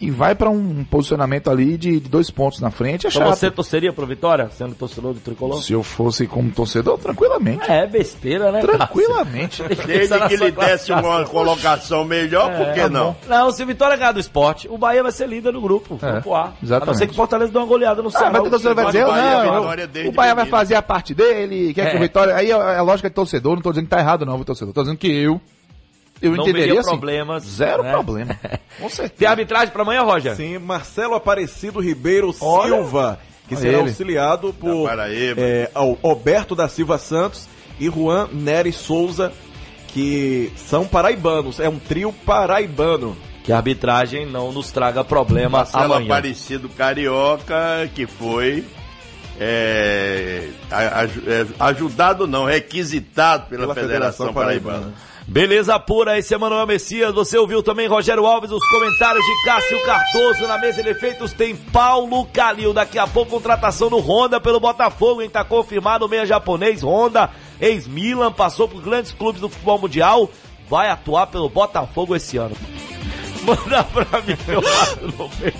e vai pra um posicionamento ali de, de dois pontos na frente, é Então você torceria pro Vitória, sendo torcedor do Tricolor? Se eu fosse como torcedor, tranquilamente. É besteira, né? Tranquilamente. Desde que ele desse uma colocação melhor, por que não? Não, se o Vitória ganhar do esporte, o Bahia vai ser líder do grupo, É, grupo A. A não exatamente. ser que o Fortaleza dê uma goleada no Ah, Ceará. mas o torcedor vai dizer, o Bahia não, é o Bahia vai fazer a parte dele, quer que É. o Vitória... Aí é é lógica de torcedor, não tô dizendo que tá errado não, viu, torcedor. Tô dizendo que eu, eu Não entenderia veria assim. problemas, Zero né? problema. Com certeza. Tem arbitragem pra amanhã, Roger? Sim, Marcelo Aparecido Ribeiro Olha. Silva, que Olha será ele. auxiliado por é, Alberto da Silva Santos e Juan Nery Souza, que são paraibanos. É um trio paraibano Que a arbitragem não nos traga problema Marcelo amanhã. Aparecido Carioca, que foi é, é, ajudado não, requisitado pela, Pela Federação, Federação Paraibana. Paraibana. Beleza pura, esse é Manuel Messias. Você ouviu também Rogério Alves, os comentários de Cássio Cardoso na mesa de efeitos. Tem Paulo Calil. Daqui a pouco, contratação do Honda pelo Botafogo, hein? Tá confirmado o meia japonês. Honda, ex-Milan, passou por grandes clubes do futebol mundial. Vai atuar pelo Botafogo esse ano. Manda pra mim, eu mato no meio.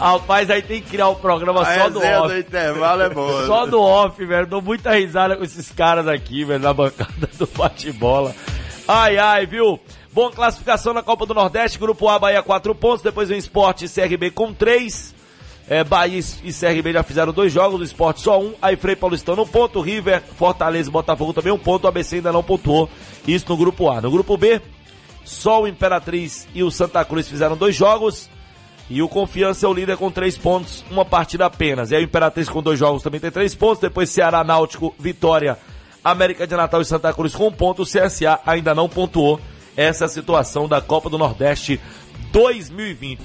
Rapaz, aí tem que criar um programa A só do resenha do off. intervalo é boa. Só do off, velho. Dou muita risada com esses caras aqui, velho, na bancada do bate-bola. Ai, ai, viu? Bom, classificação na Copa do Nordeste, Grupo A, Bahia 4 pontos, depois vem Esporte e CRB com 3. É, Bahia e CRB já fizeram dois jogos, o Esporte só um, aí Frei Paulistano um ponto, River, Fortaleza e Botafogo também um ponto, o ABC ainda não pontuou, isso no Grupo A. No Grupo B, só o Imperatriz e o Santa Cruz fizeram dois jogos, e o Confiança é o líder com três pontos, uma partida apenas. E aí o Imperatriz com dois jogos também tem três pontos. Depois Ceará, Náutico, Vitória, América de Natal e Santa Cruz com um ponto. O CSA ainda não pontuou. Essa é a situação da Copa do Nordeste 2020.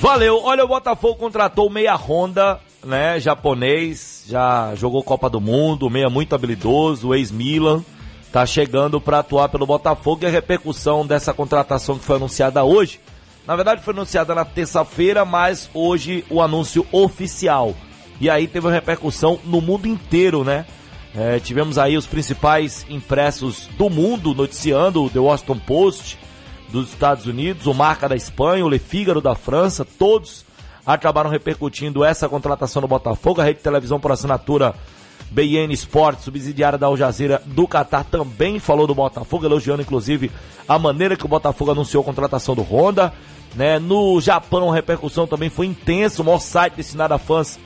Valeu. Olha, o Botafogo contratou meia Honda, né, japonês, já jogou Copa do Mundo, meia muito habilidoso, ex-Milan. Tá chegando para atuar pelo Botafogo e a repercussão dessa contratação que foi anunciada hoje. Na verdade foi anunciada na terça-feira, mas hoje o anúncio oficial. E aí teve uma repercussão no mundo inteiro, né? É, tivemos aí os principais impressos do mundo noticiando o The Washington Post dos Estados Unidos, o Marca da Espanha, o Le Figaro da França, todos acabaram repercutindo essa contratação do Botafogo. A rede de televisão por assinatura BN Sport, subsidiária da Al Jazeera do Catar, também falou do Botafogo, elogiando inclusive a maneira que o Botafogo anunciou a contratação do Honda. Né? No Japão, a repercussão também foi intensa. O maior site destinado a fãs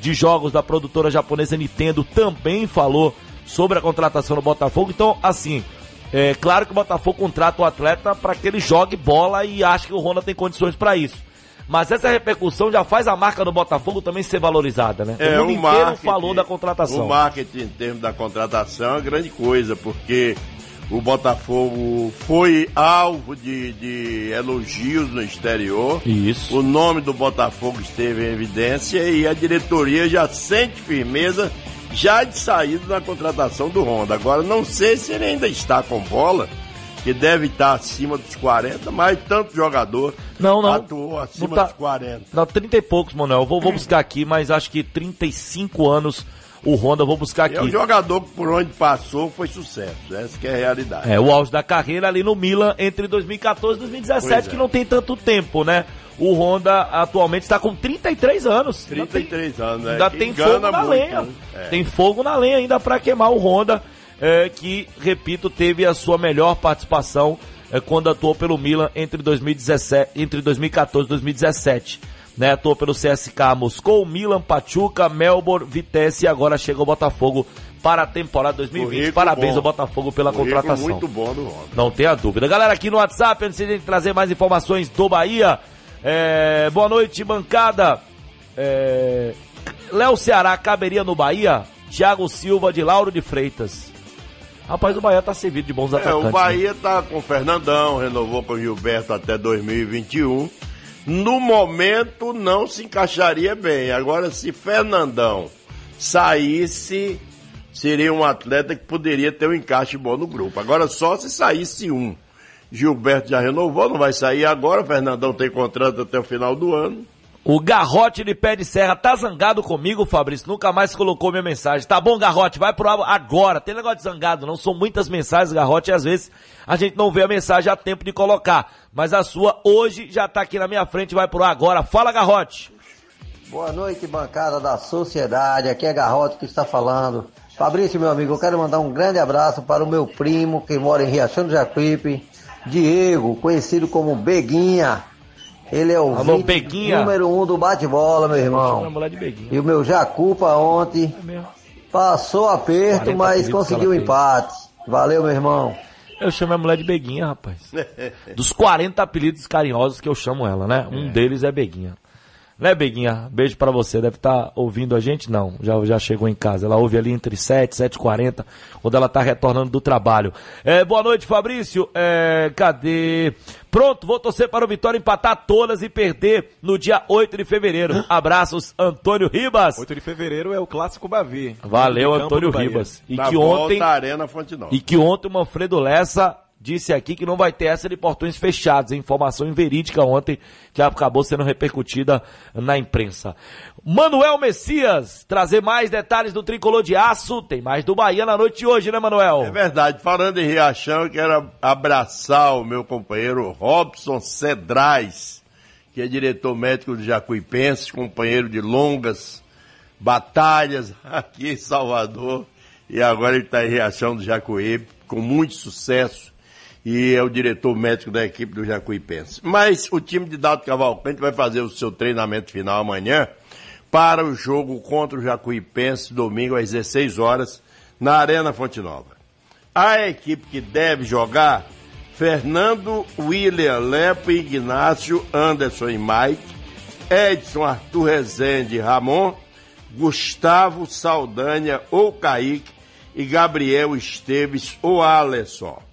de jogos da produtora japonesa Nintendo também falou sobre a contratação do Botafogo. Então, assim, é claro que o Botafogo contrata o atleta para que ele jogue bola e acha que o Honda tem condições para isso. Mas essa repercussão já faz a marca do Botafogo também ser valorizada, né? É, o mundo o inteiro falou da contratação. O marketing em termos da contratação é uma grande coisa, porque o Botafogo foi alvo de, de elogios no exterior. Isso. O nome do Botafogo esteve em evidência e a diretoria já sente firmeza já de saída na contratação do Honda. Agora, não sei se ele ainda está com bola, que deve estar acima dos 40, mas tanto jogador Não, não. atuou acima Não tá- dos 40. Não, 30 e poucos, Manuel. Eu vou, vou buscar aqui, mas acho que 35 anos o Honda, vou buscar É um aqui. jogador que por onde passou foi sucesso. Essa que é a realidade. É, o auge da carreira ali no Milan entre 2014 e 2017, Pois é. que não tem tanto tempo, né? O Honda atualmente está com 33 anos. Ainda tem- 33 anos, né? Ainda Que tem fogo na muito, lenha. né? É. Tem fogo na lenha ainda para queimar o Honda, é, que, repito, teve a sua melhor participação é, quando atuou pelo Milan entre 2017, entre 2014 e 2017. Né, atuou pelo CSK Moscou, Milan, Pachuca, Melbourne, Vitesse e agora chega o Botafogo para a temporada 2020. Currículo Parabéns bom. ao Botafogo pela contratação. muito bom do Honda. Não tenha dúvida. Galera, aqui no WhatsApp, antes de trazer mais informações do Bahia. é, boa noite, bancada. É, Léo Ceará caberia no Bahia? Thiago Silva de Lauro de Freitas. Rapaz, o Bahia tá servido de bons É, atacantes. o né? Bahia tá com o Fernandão, renovou com o Gilberto até 2021. No momento não se encaixaria bem. Agora, se Fernandão saísse, seria um atleta que poderia ter um encaixe bom no grupo. Agora, só se saísse um. Gilberto já renovou, não vai sair agora. Fernandão tem contrato até o final do ano. O Garrote de Pé de Serra tá zangado comigo, Fabrício. Nunca mais colocou minha mensagem. Tá bom, Garrote, vai pro agora. Tem negócio de zangado, não são muitas mensagens, Garrote, e às vezes a gente não vê a mensagem a tempo de colocar. Mas a sua hoje já tá aqui na minha frente, vai pro agora. Fala, Garrote. Boa noite, bancada da sociedade. Aqui é Garrote que está falando. Fabrício, meu amigo, eu quero mandar um grande abraço para o meu primo que mora em Riachão do Jacuípe, Diego, conhecido como Beguinha. Ele é o Alô, número um do bate-bola, meu Chama a irmão. mulher de Beguinha. E o meu Jacupa ontem É passou aperto, 40 mas conseguiu o empate. Valeu, meu irmão. Eu chamo a mulher de Beguinha, rapaz. Dos 40 apelidos carinhosos que eu chamo ela, né? Um deles é Beguinha. Né, Beguinha? Beijo para você. Deve estar tá ouvindo a gente? Não, já, já chegou em casa. Ela ouve ali entre 7 e 7h40, quando ela tá retornando do trabalho. É, boa noite, Fabrício. É, cadê? Pronto, vou torcer para o Vitória empatar todas e perder no dia 8 de fevereiro. Abraços, Antônio Ribas. 8 de fevereiro é o clássico Bavi. Valeu, Antônio Ribas. E que ontem. Arena Fonte Nova. E que ontem o Manfredo Lessa disse aqui que não vai ter essa de portões fechados. Informação inverídica ontem que acabou sendo repercutida na imprensa. Manuel Messias, trazer mais detalhes do tricolor de aço. Tem mais do Bahia na noite de hoje, né, Manuel? É verdade. Falando em Riachão, eu quero abraçar o meu companheiro Robson Cedrais, que é diretor médico do Jacuipense, companheiro de longas batalhas aqui em Salvador. E agora ele está em Riachão do Jacuípe, com muito sucesso e é o diretor médico da equipe do Jacuipense. Mas o time de Dado Cavalcante vai fazer o seu treinamento final amanhã para o jogo contra o Jacuipense, domingo às 16 horas, na Arena Fonte Nova. A equipe que deve jogar, Fernando, William, Lepo, Ignácio, Anderson e Mike, Edson, Arthur Rezende, Ramon, Gustavo, Saldanha ou Kaique e Gabriel Esteves ou Alisson.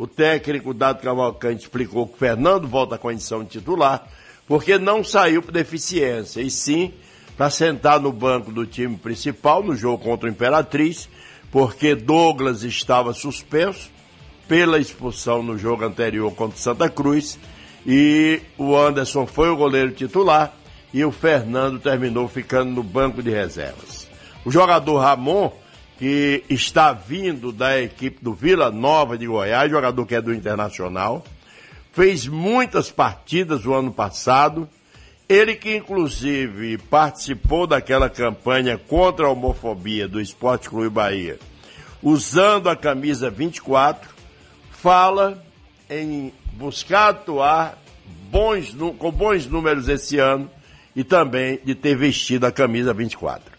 O técnico Dado Cavalcante explicou que Fernando volta à condição de titular porque não saiu por deficiência, e sim para sentar no banco do time principal no jogo contra o Imperatriz, porque Douglas estava suspenso pela expulsão no jogo anterior contra o Santa Cruz e o Anderson foi o goleiro titular e o Fernando terminou ficando no banco de reservas. O jogador Ramon que está vindo da equipe do Vila Nova de Goiás, jogador que é do Internacional. Fez muitas partidas o ano passado. Ele que inclusive participou daquela campanha contra a homofobia do Esporte Clube Bahia, usando a camisa 24, fala em buscar atuar bons, com bons números esse ano e também de ter vestido a camisa 24.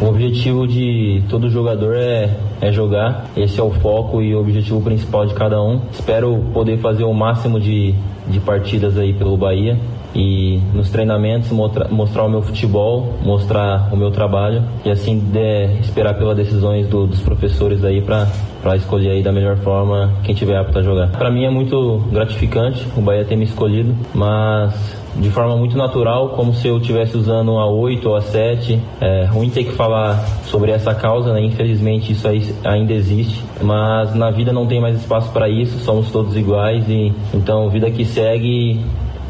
O objetivo de todo jogador é, é jogar, esse é o foco e o objetivo principal de cada um. Espero poder fazer o máximo de, de partidas aí pelo Bahia e nos treinamentos mostrar, o meu futebol, mostrar o meu trabalho e assim de, esperar pelas decisões do, dos professores aí para para escolher aí da melhor forma quem tiver apto a jogar. Para mim é muito gratificante o Bahia ter me escolhido, mas de forma muito natural, como se eu estivesse usando a 8 ou a 7. É ruim ter que falar sobre essa causa, né? Infelizmente isso ainda existe, mas na vida não tem mais espaço para isso, somos todos iguais e então vida que segue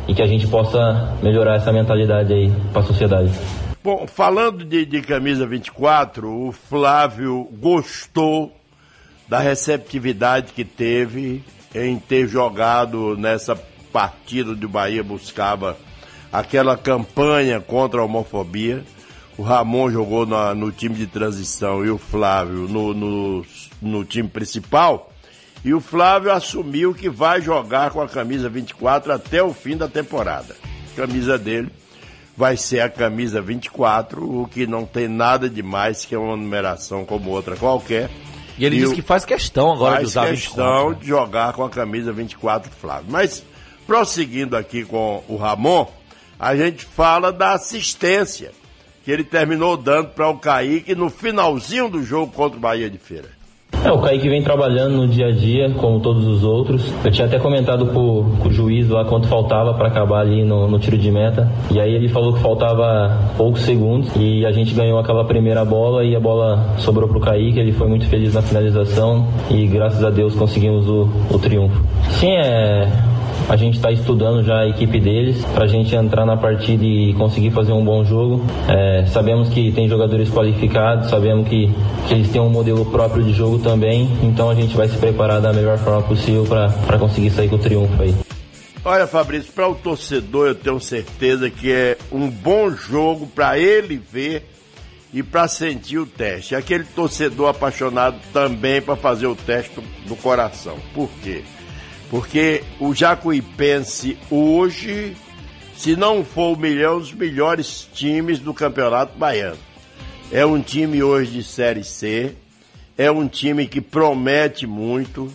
e que a gente possa melhorar essa mentalidade aí para a sociedade. Bom, falando de, de camisa 24, o Flávio gostou da receptividade que teve em ter jogado nessa partido do Bahia buscava aquela campanha contra a homofobia. O Ramon jogou na, no time de transição e o Flávio no, no, no time principal. E o Flávio assumiu que vai jogar com a camisa 24 até o fim da temporada. A camisa dele vai ser a camisa 24, o que não tem nada de mais que uma numeração como outra qualquer. E ele e disse que faz questão agora de usar 24. Faz questão de jogar com a camisa 24 do Flávio. Mas Prosseguindo aqui com o Ramon, a gente fala da assistência que ele terminou dando para o Kaique no finalzinho do jogo contra o Bahia de Feira. É, o Kaique vem trabalhando no dia a dia, como todos os outros. Eu tinha até comentado com, o juiz lá quanto faltava para acabar ali no, no, tiro de meta. E aí ele falou que faltava poucos segundos e a gente ganhou aquela primeira bola e a bola sobrou pro Kaique. Ele foi muito feliz na finalização e graças a Deus conseguimos o, o triunfo. Sim, é a gente está estudando já a equipe deles para a gente entrar na partida e conseguir fazer um bom jogo. É, sabemos que tem jogadores qualificados, sabemos que, que eles têm um modelo próprio de jogo também, então a gente vai se preparar da melhor forma possível para conseguir sair com o triunfo aí. Olha, Fabrício, para o torcedor eu tenho certeza que é um bom jogo para ele ver e para sentir o teste. Aquele torcedor apaixonado também para fazer o teste do coração. Por quê? Porque o Jacuipense hoje, se não for o melhor, dos melhores times do Campeonato Baiano. É um time hoje de Série C, é um time que promete muito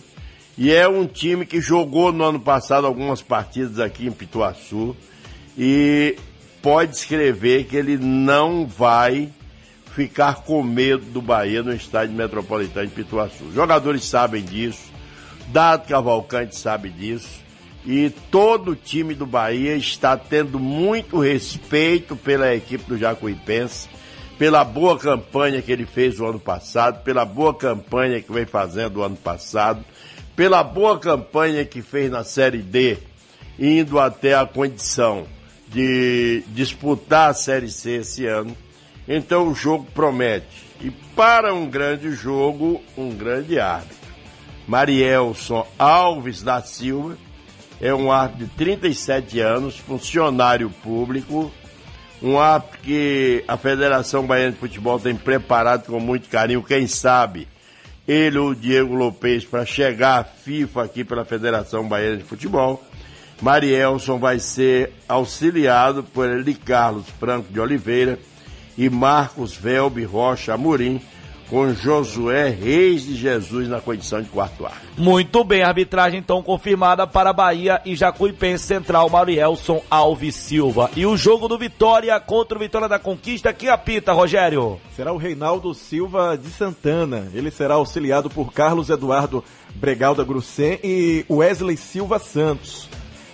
e é um time que jogou no ano passado algumas partidas aqui em Pituaçu e pode escrever que ele não vai ficar com medo do Bahia no estádio metropolitano de Pituaçu. Os jogadores sabem disso, Dado Cavalcante sabe disso, e todo o time do Bahia está tendo muito respeito pela equipe do Jacuipense, pela boa campanha que ele fez o ano passado, pela boa campanha que vem fazendo o ano passado, pela boa campanha que fez na Série D, indo até a condição de disputar a Série C esse ano. Então o jogo promete. E para um grande jogo, um grande árbitro. Marielson Alves da Silva. É um árbitro de 37 anos, funcionário público, um árbitro que a Federação Baiana de Futebol tem preparado com muito carinho, quem sabe ele ou o Diego Lopes para chegar à FIFA aqui pela Federação Baiana de Futebol. Marielson vai ser auxiliado por Eli Carlos Franco de Oliveira e Marcos Velbe Rocha Amorim, com Josué Reis de Jesus na condição de quarto ar. Muito bem, arbitragem então confirmada para Bahia e Jacuipense Central, Marielson Alves Silva. E o jogo do Vitória contra o Vitória da Conquista, que apita, Rogério? Será o Reinaldo Silva de Santana. Ele será auxiliado por Carlos Eduardo Bregalda Grussen e Wesley Silva Santos.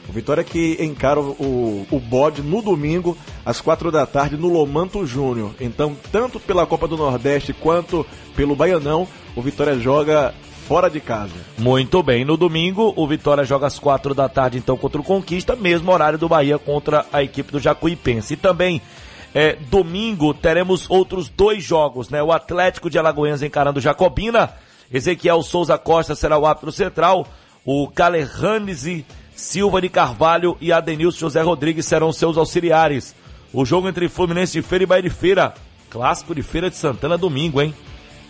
O Vitória que encara o, o bode no domingo, às quatro da tarde, no Lomanto Júnior. Então, tanto pela Copa do Nordeste quanto pelo Baianão, o Vitória joga fora de casa. Muito bem. No domingo, o Vitória joga às quatro da tarde, então, contra o Conquista, mesmo horário do Bahia contra a equipe do Jacuipense. E também, é, domingo, teremos outros dois jogos, né? O Atlético de Alagoinhas encarando Jacobina. Ezequiel Souza Costa será o árbitro central. O Calerranese Silva de Carvalho e Adenilson José Rodrigues serão seus auxiliares. O jogo entre Fluminense de Feira e Bahia de Feira. Clássico de Feira de Santana domingo, hein?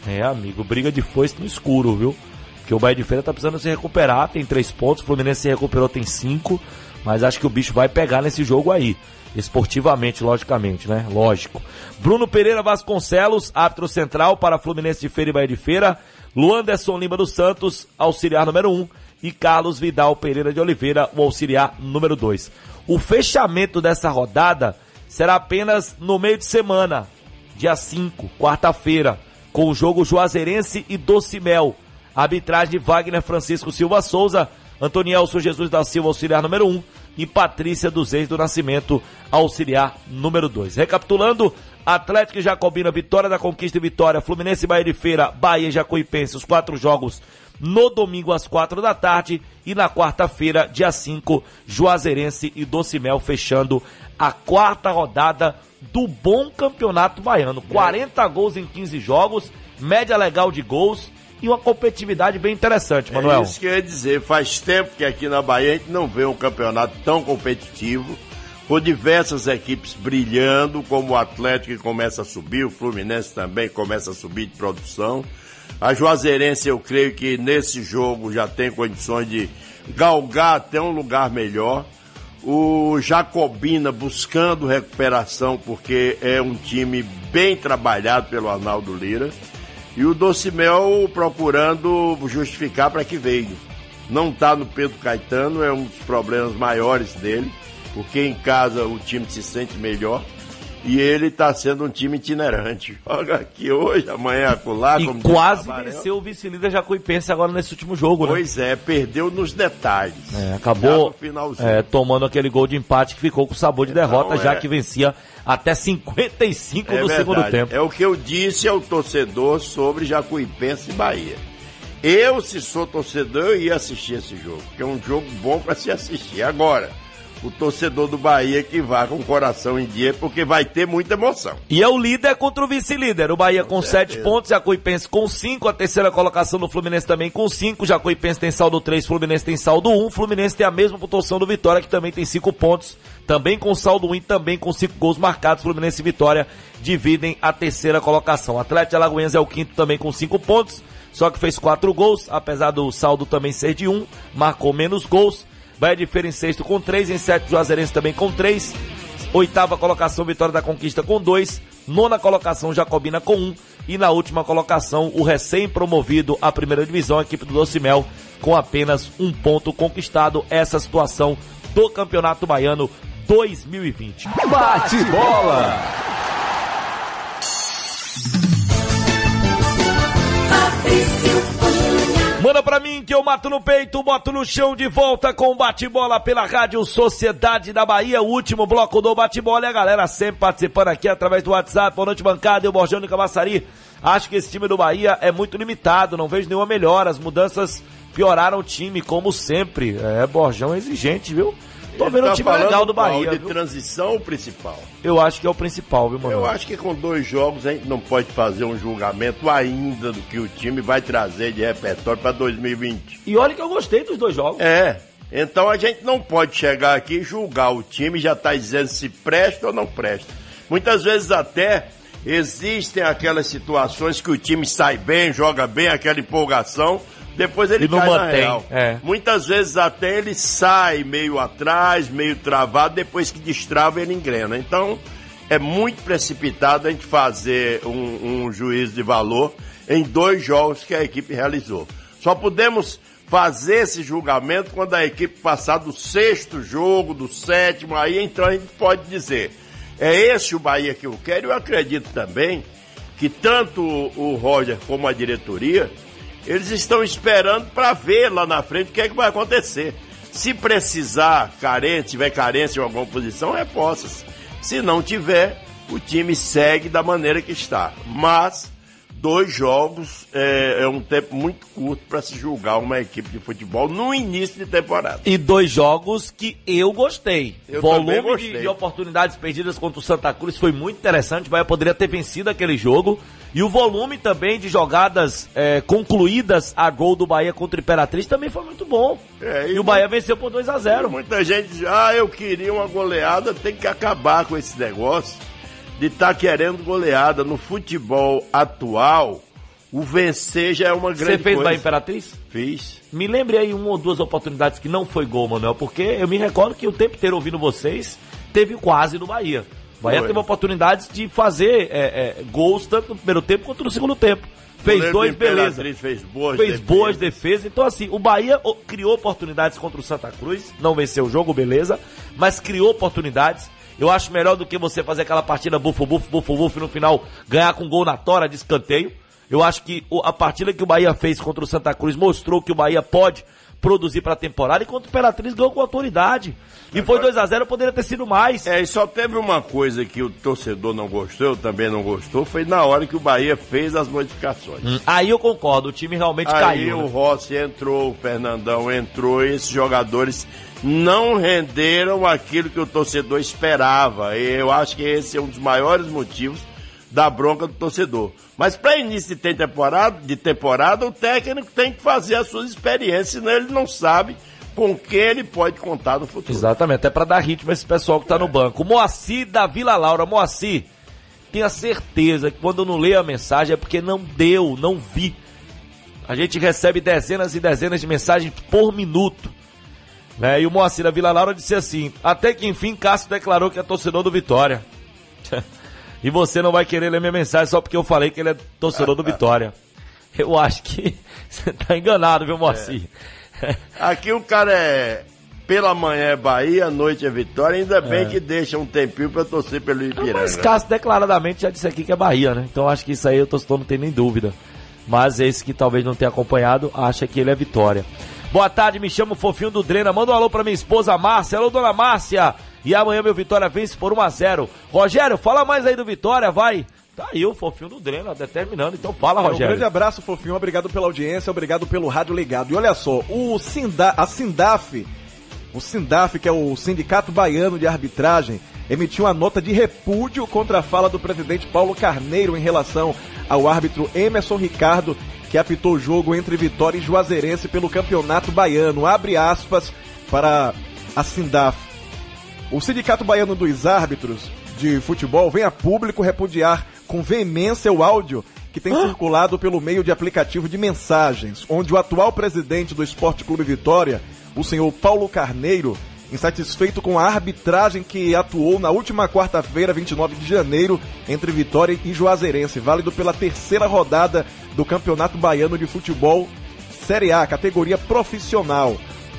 É, amigo, briga de foice no escuro, viu? Porque o Bahia de Feira tá precisando se recuperar, tem três pontos, o Fluminense se recuperou, tem cinco, mas acho que o bicho vai pegar nesse jogo aí. Esportivamente, logicamente, né? Lógico. Bruno Pereira Vasconcelos, árbitro central para Fluminense de Feira e Bahia de Feira. Luanderson Lima dos Santos, auxiliar número um e Carlos Vidal Pereira de Oliveira, o auxiliar número 2. O fechamento dessa rodada será apenas no meio de semana, dia 5, quarta-feira, com o jogo Juazeirense e Docimel. Arbitragem de Wagner Francisco Silva Souza, Antonielson Jesus da Silva, auxiliar número 1, um, e Patrícia dos Reis do Nascimento, auxiliar número 2. Recapitulando, Atlético e Jacobina, Vitória da Conquista e Vitória, Fluminense e Bahia de Feira, Bahia e Jacuipense, os quatro jogos no domingo às quatro da tarde e na quarta-feira, dia 5, Juazeirense e Docimel fechando a quarta rodada do bom campeonato baiano. 40 gols em 15 jogos, média legal de gols e uma competitividade bem interessante, Manuel. É isso que eu ia dizer, faz tempo que aqui na Bahia a gente não vê um campeonato tão competitivo, com diversas equipes brilhando, como o Atlético que começa a subir, o Fluminense também começa a subir de produção. A Juazeirense, eu creio que nesse jogo já tem condições de galgar até um lugar melhor. O Jacobina buscando recuperação, porque é um time bem trabalhado pelo Arnaldo Lira. E o Docimel procurando justificar para que veio. Não está no Pedro Caetano, é um dos problemas maiores dele, porque em casa o time se sente melhor. E ele está sendo um time itinerante. Joga aqui hoje, amanhã acolá. E quase venceu o vice-líder Jacuipense agora nesse último jogo, né? Pois é, perdeu nos detalhes. É, acabou é, tomando aquele gol de empate que ficou com sabor de então, derrota, já é... que vencia até 55 é no verdade. segundo tempo. É o que eu disse ao torcedor sobre Jacuipense e Bahia. Eu, se sou torcedor, eu ia assistir esse jogo, que é um jogo bom para se assistir. Agora, o torcedor do Bahia que vá com o coração em dia, porque vai ter muita emoção. E é o líder contra o vice-líder. O Bahia com, com sete pontos, Jacuipense com cinco, a terceira colocação do Fluminense também com cinco. Jacuipense tem saldo três, Fluminense tem saldo um. Fluminense tem a mesma pontuação do Vitória, que também tem cinco pontos, também com saldo um e também com cinco gols marcados. Fluminense e Vitória dividem a terceira colocação. Atlético de Alagoinhas é o quinto também com cinco pontos, só que fez quatro gols, apesar do saldo também ser de um, marcou menos gols. Bahia de Feira em sexto com três, em sétimo Juazeirense também com três. Oitava colocação, Vitória da Conquista com dois. Nona colocação, Jacobina com um. E na última colocação, o recém-promovido à primeira divisão, a equipe do Docimel, com apenas um ponto conquistado. Essa situação do Campeonato Baiano 2020. Bate bola. Manda pra mim que eu mato no peito, boto no chão de volta com bate-bola pela Rádio Sociedade da Bahia, o último bloco do bate-bola e a galera sempre participando aqui através do WhatsApp, boa noite bancada, eu Borjão de Camaçari. Acho que esse time do Bahia é muito limitado, não vejo nenhuma melhora, as mudanças pioraram o time, como sempre. É, Borjão é exigente, viu? Tô vendo tá um time legal do? Bahia. De viu? transição ou principal? Eu acho que é o principal, viu, mano? Eu acho que com dois jogos a gente não pode fazer um julgamento ainda do que o time vai trazer de repertório para 2020. E olha que eu gostei dos dois jogos. É. Então a gente não pode chegar aqui e julgar o time já está dizendo se presta ou não presta. Muitas vezes até existem aquelas situações que o time sai bem, joga bem, aquela empolgação, depois ele E não cai mantém, é. Muitas vezes até ele sai meio atrás, meio travado, depois que destrava ele engrena. Então é muito precipitado a gente fazer um, um juízo de valor em dois jogos que a equipe realizou. Só podemos fazer esse julgamento quando a equipe passar do sexto jogo, do sétimo, aí então a gente pode dizer, é esse o Bahia que eu quero. Eu acredito também que tanto o Roger como a diretoria, eles estão esperando para ver lá na frente o que é que vai acontecer. Se precisar, carente, tiver carência em alguma posição, reforça-se. Se não tiver, o time segue da maneira que está. Mas dois jogos é, é um tempo muito curto para se julgar uma equipe de futebol no início de temporada. E dois jogos que eu gostei. Eu Volume também de, gostei. de oportunidades perdidas contra o Santa Cruz foi muito interessante. O Bahia poderia ter vencido aquele jogo. E o volume também de jogadas é, concluídas a gol do Bahia contra o Imperatriz também foi muito bom. É, e o Bahia venceu por 2 a 0 Muita gente diz, ah, eu queria uma goleada, tem que acabar com esse negócio de estar querendo goleada. No futebol atual, o vencer já é uma grande Você fez coisa. Bahia Imperatriz? Fiz. Me lembre aí uma ou duas oportunidades que não foi gol, Manuel, porque eu me recordo que o tempo inteiro ouvindo vocês, teve quase no Bahia. O Bahia teve oportunidades de fazer é, é, gols tanto no primeiro tempo quanto no segundo tempo. Fez dois, do beleza. Fez boas Fez defesas. boas defesas. Então, assim, o Bahia criou oportunidades contra o Santa Cruz. Não venceu o jogo, beleza. Mas criou oportunidades. Eu acho melhor do que você fazer aquela partida bufo, bufo, bufo, bufo e no final ganhar com gol na tora de escanteio. Eu acho que a partida que o Bahia fez contra o Santa Cruz mostrou que o Bahia pode produzir para a temporada e contra o Imperatriz ganhou com autoridade. E foi 2 a 0 poderia ter sido mais. É, e só teve uma coisa que o torcedor não gostou, eu também não gostou, foi na hora que o Bahia fez as modificações. Hum, Aí eu concordo, o time realmente Aí caiu. o né? Rossi entrou, o Fernandão entrou, e esses jogadores não renderam aquilo que o torcedor esperava. E eu acho que esse é um dos maiores motivos da bronca do torcedor. Mas para início de temporada, de temporada, o técnico tem que fazer as suas experiências, senão ele não sabe com que ele pode contar no futuro. Exatamente, até para dar ritmo a esse pessoal que tá no banco. Moacir da Vila Laura, Moacir, tenha certeza que quando eu não leio a mensagem é porque não deu, não vi. A gente recebe dezenas e dezenas de mensagens por minuto. Né? E o Moacir da Vila Laura disse assim: até que enfim Cássio declarou que é torcedor do Vitória. e você não vai querer ler minha mensagem só porque eu falei que ele é torcedor do Vitória. Eu acho que você tá enganado, viu, Moacir? Aqui o cara é. Pela manhã é Bahia, à noite é Vitória, ainda bem É. que deixa um tempinho pra torcer pelo Ipiranga. Mas Cássio declaradamente já disse aqui que é Bahia, né? Então acho que isso aí o torcedor não tem nem dúvida. Mas esse que talvez não tenha acompanhado, acha que ele é Vitória. Boa tarde, me chamo Fofinho do Drena. Manda um alô pra minha esposa Márcia. Alô, dona Márcia. E amanhã meu Vitória vence por 1 a 0 Rogério, fala mais aí do Vitória, vai. Tá aí o Fofinho do Drena, determinando. Então fala, Um grande Rogério. abraço, fofinho. Obrigado pela audiência, obrigado pelo rádio ligado. E olha só, o Sinda, a Sindaf, o Sindaf, que é o Sindicato Baiano de Arbitragem, emitiu uma nota de repúdio contra a fala do presidente Paulo Carneiro em relação ao árbitro Emerson Ricardo, que apitou o jogo entre Vitória e Juazeirense pelo Campeonato Baiano. Abre aspas para a Sindaf. O Sindicato Baiano dos Árbitros de Futebol vem a público repudiar com veemência o áudio que tem circulado pelo meio de aplicativo de mensagens, onde o atual presidente do Esporte Clube Vitória, o senhor Paulo Carneiro, insatisfeito com a arbitragem que atuou na última quarta-feira, 29 de janeiro, entre Vitória e Juazeirense, válido pela terceira rodada do Campeonato Baiano de Futebol Série A, categoria profissional.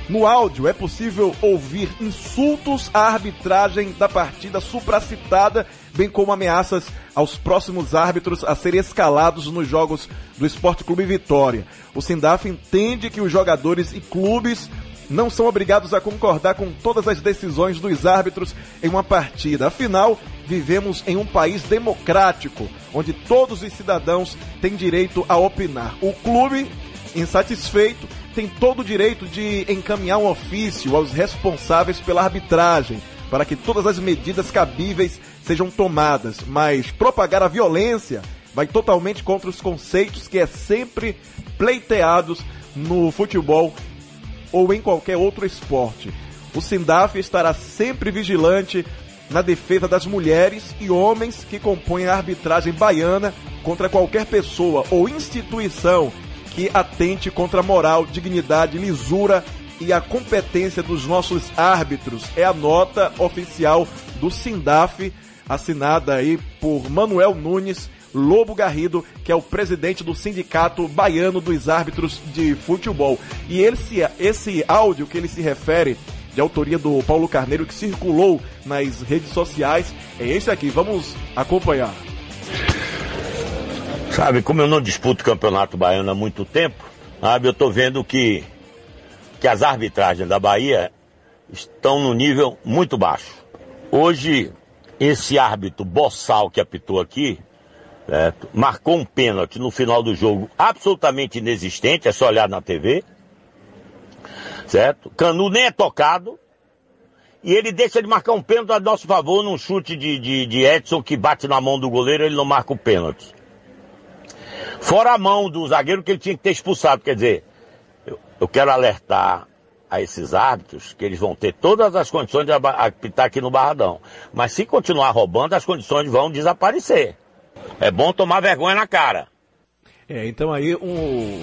No áudio é possível ouvir insultos à arbitragem da partida supracitada, bem como ameaças aos próximos árbitros a serem escalados nos jogos do Esporte Clube Vitória. O Sindaf entende que os jogadores e clubes não são obrigados a concordar com todas as decisões dos árbitros em uma partida. Afinal, vivemos em um país democrático, onde todos os cidadãos têm direito a opinar. O clube, insatisfeito, tem todo o direito de encaminhar um ofício aos responsáveis pela arbitragem, para que todas as medidas cabíveis sejam tomadas, mas propagar a violência vai totalmente contra os conceitos que é sempre pleiteados no futebol ou em qualquer outro esporte. O Sindaf estará sempre vigilante na defesa das mulheres e homens que compõem a arbitragem baiana contra qualquer pessoa ou instituição que atente contra a moral, dignidade, lisura e a competência dos nossos árbitros. É a nota oficial do Sindaf, assinada aí por Manuel Nunes Lobo Garrido, que é o presidente do Sindicato Baiano dos Árbitros de Futebol. E esse, esse áudio que ele se refere, de autoria do Paulo Carneiro, que circulou nas redes sociais, é esse aqui. Vamos acompanhar. Sabe, como eu não disputo campeonato baiano há muito tempo, sabe, eu tô vendo que, que as arbitragens da Bahia estão no nível muito baixo. Hoje, esse árbitro boçal que apitou aqui, certo? marcou um pênalti no final do jogo absolutamente inexistente, é só olhar na TV, certo? Canu nem é tocado, e ele deixa de marcar um pênalti a nosso favor num chute de, de, de Edson que bate na mão do goleiro, ele não marca o pênalti. Fora a mão do zagueiro que ele tinha que ter expulsado. Quer dizer, eu, eu quero alertar a esses árbitros que eles vão ter todas as condições de apitar aqui no Barradão. Mas se continuar roubando, as condições vão desaparecer. É bom tomar vergonha na cara. É, então aí um,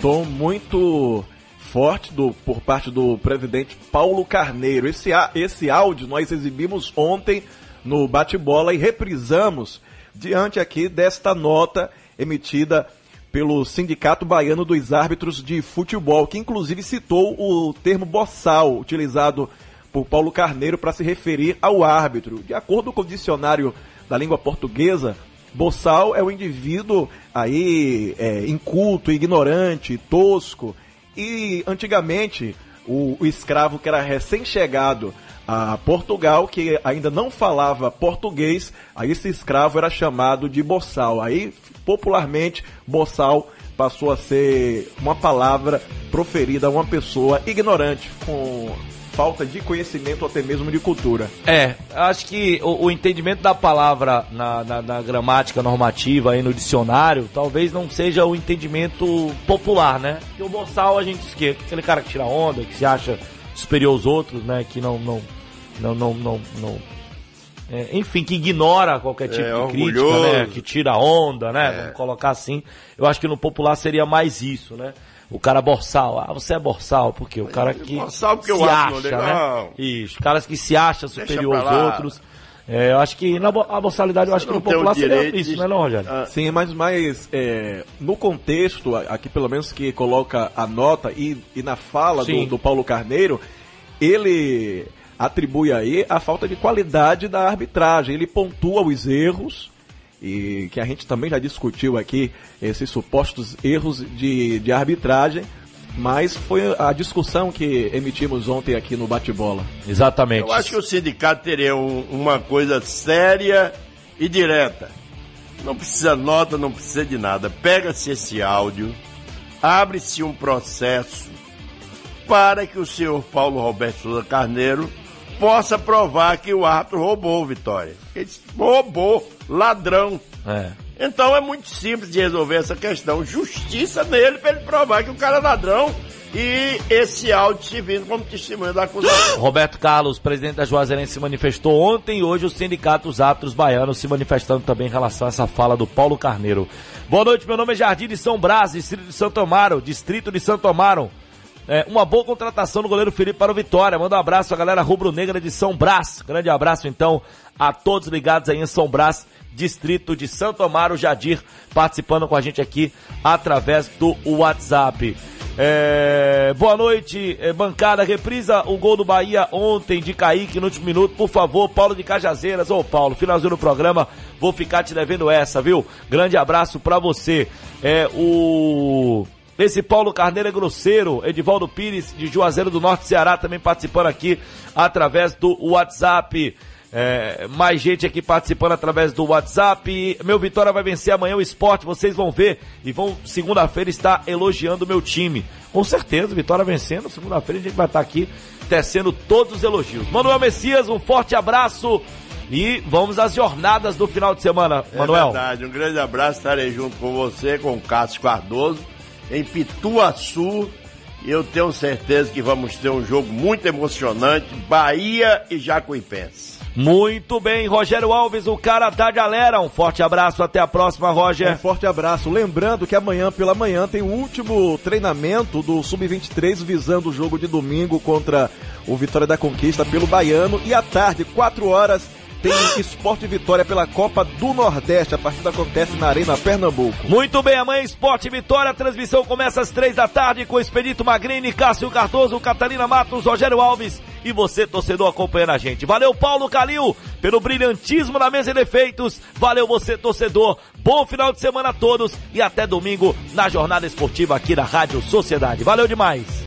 tom muito forte do, por parte do presidente Paulo Carneiro. Esse, esse áudio nós exibimos ontem no bate-bola e reprisamos diante aqui desta nota emitida pelo Sindicato Baiano dos Árbitros de Futebol, que inclusive citou o termo boçal, utilizado por Paulo Carneiro para se referir ao árbitro. De acordo com o dicionário da língua portuguesa, boçal é o indivíduo aí é, inculto, ignorante, tosco. E antigamente o, o escravo que era recém-chegado a Portugal, que ainda não falava português, aí esse escravo era chamado de boçal. Aí, popularmente, boçal passou a ser uma palavra proferida a uma pessoa ignorante, com falta de conhecimento ou até mesmo de cultura. É, acho que o, o entendimento da palavra na, na, na, gramática normativa aí no dicionário talvez não seja o entendimento popular, né? O boçal a gente esquece, aquele cara que tira onda, que se acha superior aos outros, né? Que não, não, não, não, não, não é, enfim, que ignora qualquer tipo é, de crítica, né? Que tira onda, né? É. Vamos colocar assim. Eu acho que no popular seria mais isso, né? O cara borsal, ah, você é borsal, porque o cara que borsal porque se eu acha, né? Isso, caras que se acha superior aos outros. É, eu acho que na a borsalidade, eu acho que no popular seria isso, de... né, não, Rogério? Ah. Sim, mas, mas é, no contexto, aqui pelo menos que coloca a nota e, e na fala do, do Paulo Carneiro, ele atribui aí a falta de qualidade da arbitragem. Ele pontua os erros, e que a gente também já discutiu aqui, esses supostos erros de, de arbitragem, mas foi a discussão que emitimos ontem aqui no bate-bola. Exatamente. Eu acho que o sindicato teria um, uma coisa séria e direta. Não precisa nota, não precisa de nada. Pega-se esse áudio, abre-se um processo para que o senhor Paulo Roberto Souza Carneiro possa provar que o árbitro roubou, Vitória. Ele disse, roubou, ladrão. É. Então é muito simples de resolver essa questão. Justiça nele para ele provar que o cara é ladrão e esse áudio se vindo como testemunha da acusação. Roberto Carlos, presidente da Juazeirense, se manifestou ontem e hoje o sindicato dos árbitros baianos se manifestando também em relação a essa fala do Paulo Carneiro. Boa noite, meu nome é Jardim de São Brás, distrito de Santo Amaro, distrito de Santo Amaro. É, uma boa contratação do goleiro Felipe para o Vitória. Manda um abraço à galera rubro-negra de São Brás. Grande abraço, então, a todos ligados aí em São Brás, distrito de Santo Amaro, Jadir, participando com a gente aqui através do WhatsApp. É, boa noite, é, bancada. Reprisa o gol do Bahia ontem de Kaique no último minuto, por favor, Paulo de Cajazeiras. Ô, Paulo, finalzinho do programa, vou ficar te devendo essa, viu? Grande abraço pra você. É, o. Esse Paulo Carneiro é grosseiro, Edivaldo Pires, de Juazeiro do Norte, Ceará, também participando aqui através do WhatsApp. É, mais gente aqui participando através do WhatsApp. Meu Vitória vai vencer amanhã o esporte, vocês vão ver. E vão, segunda-feira, estar elogiando o meu time. Com certeza, Vitória vencendo. Segunda-feira a gente vai estar aqui tecendo todos os elogios. Manuel Messias, um forte abraço. E vamos às jornadas do final de semana, É Manuel. verdade, um grande abraço, estarei junto com você, com o Cássio Cardoso, em Pituaçu. E eu tenho certeza que vamos ter um jogo muito emocionante, Bahia e Jacuipense. Muito bem, Rogério Alves, o cara da galera. Um forte abraço, até a próxima, Roger. Um forte abraço. Lembrando que amanhã pela manhã tem o último treinamento do Sub-23 visando o jogo de domingo contra o Vitória da Conquista pelo Baiano. E à tarde, 4 horas, tem Esporte Vitória pela Copa do Nordeste. A partida acontece na Arena Pernambuco. Muito bem, amanhã Esporte Vitória, a transmissão começa às três da tarde com Expedito Magrini, Cássio Cardoso, Catarina Matos, Rogério Alves e você, torcedor, acompanhando a gente. Valeu, Paulo Calil, pelo brilhantismo na mesa de defeitos. Valeu você, torcedor. Bom final de semana a todos e até domingo na jornada esportiva aqui da Rádio Sociedade. Valeu demais.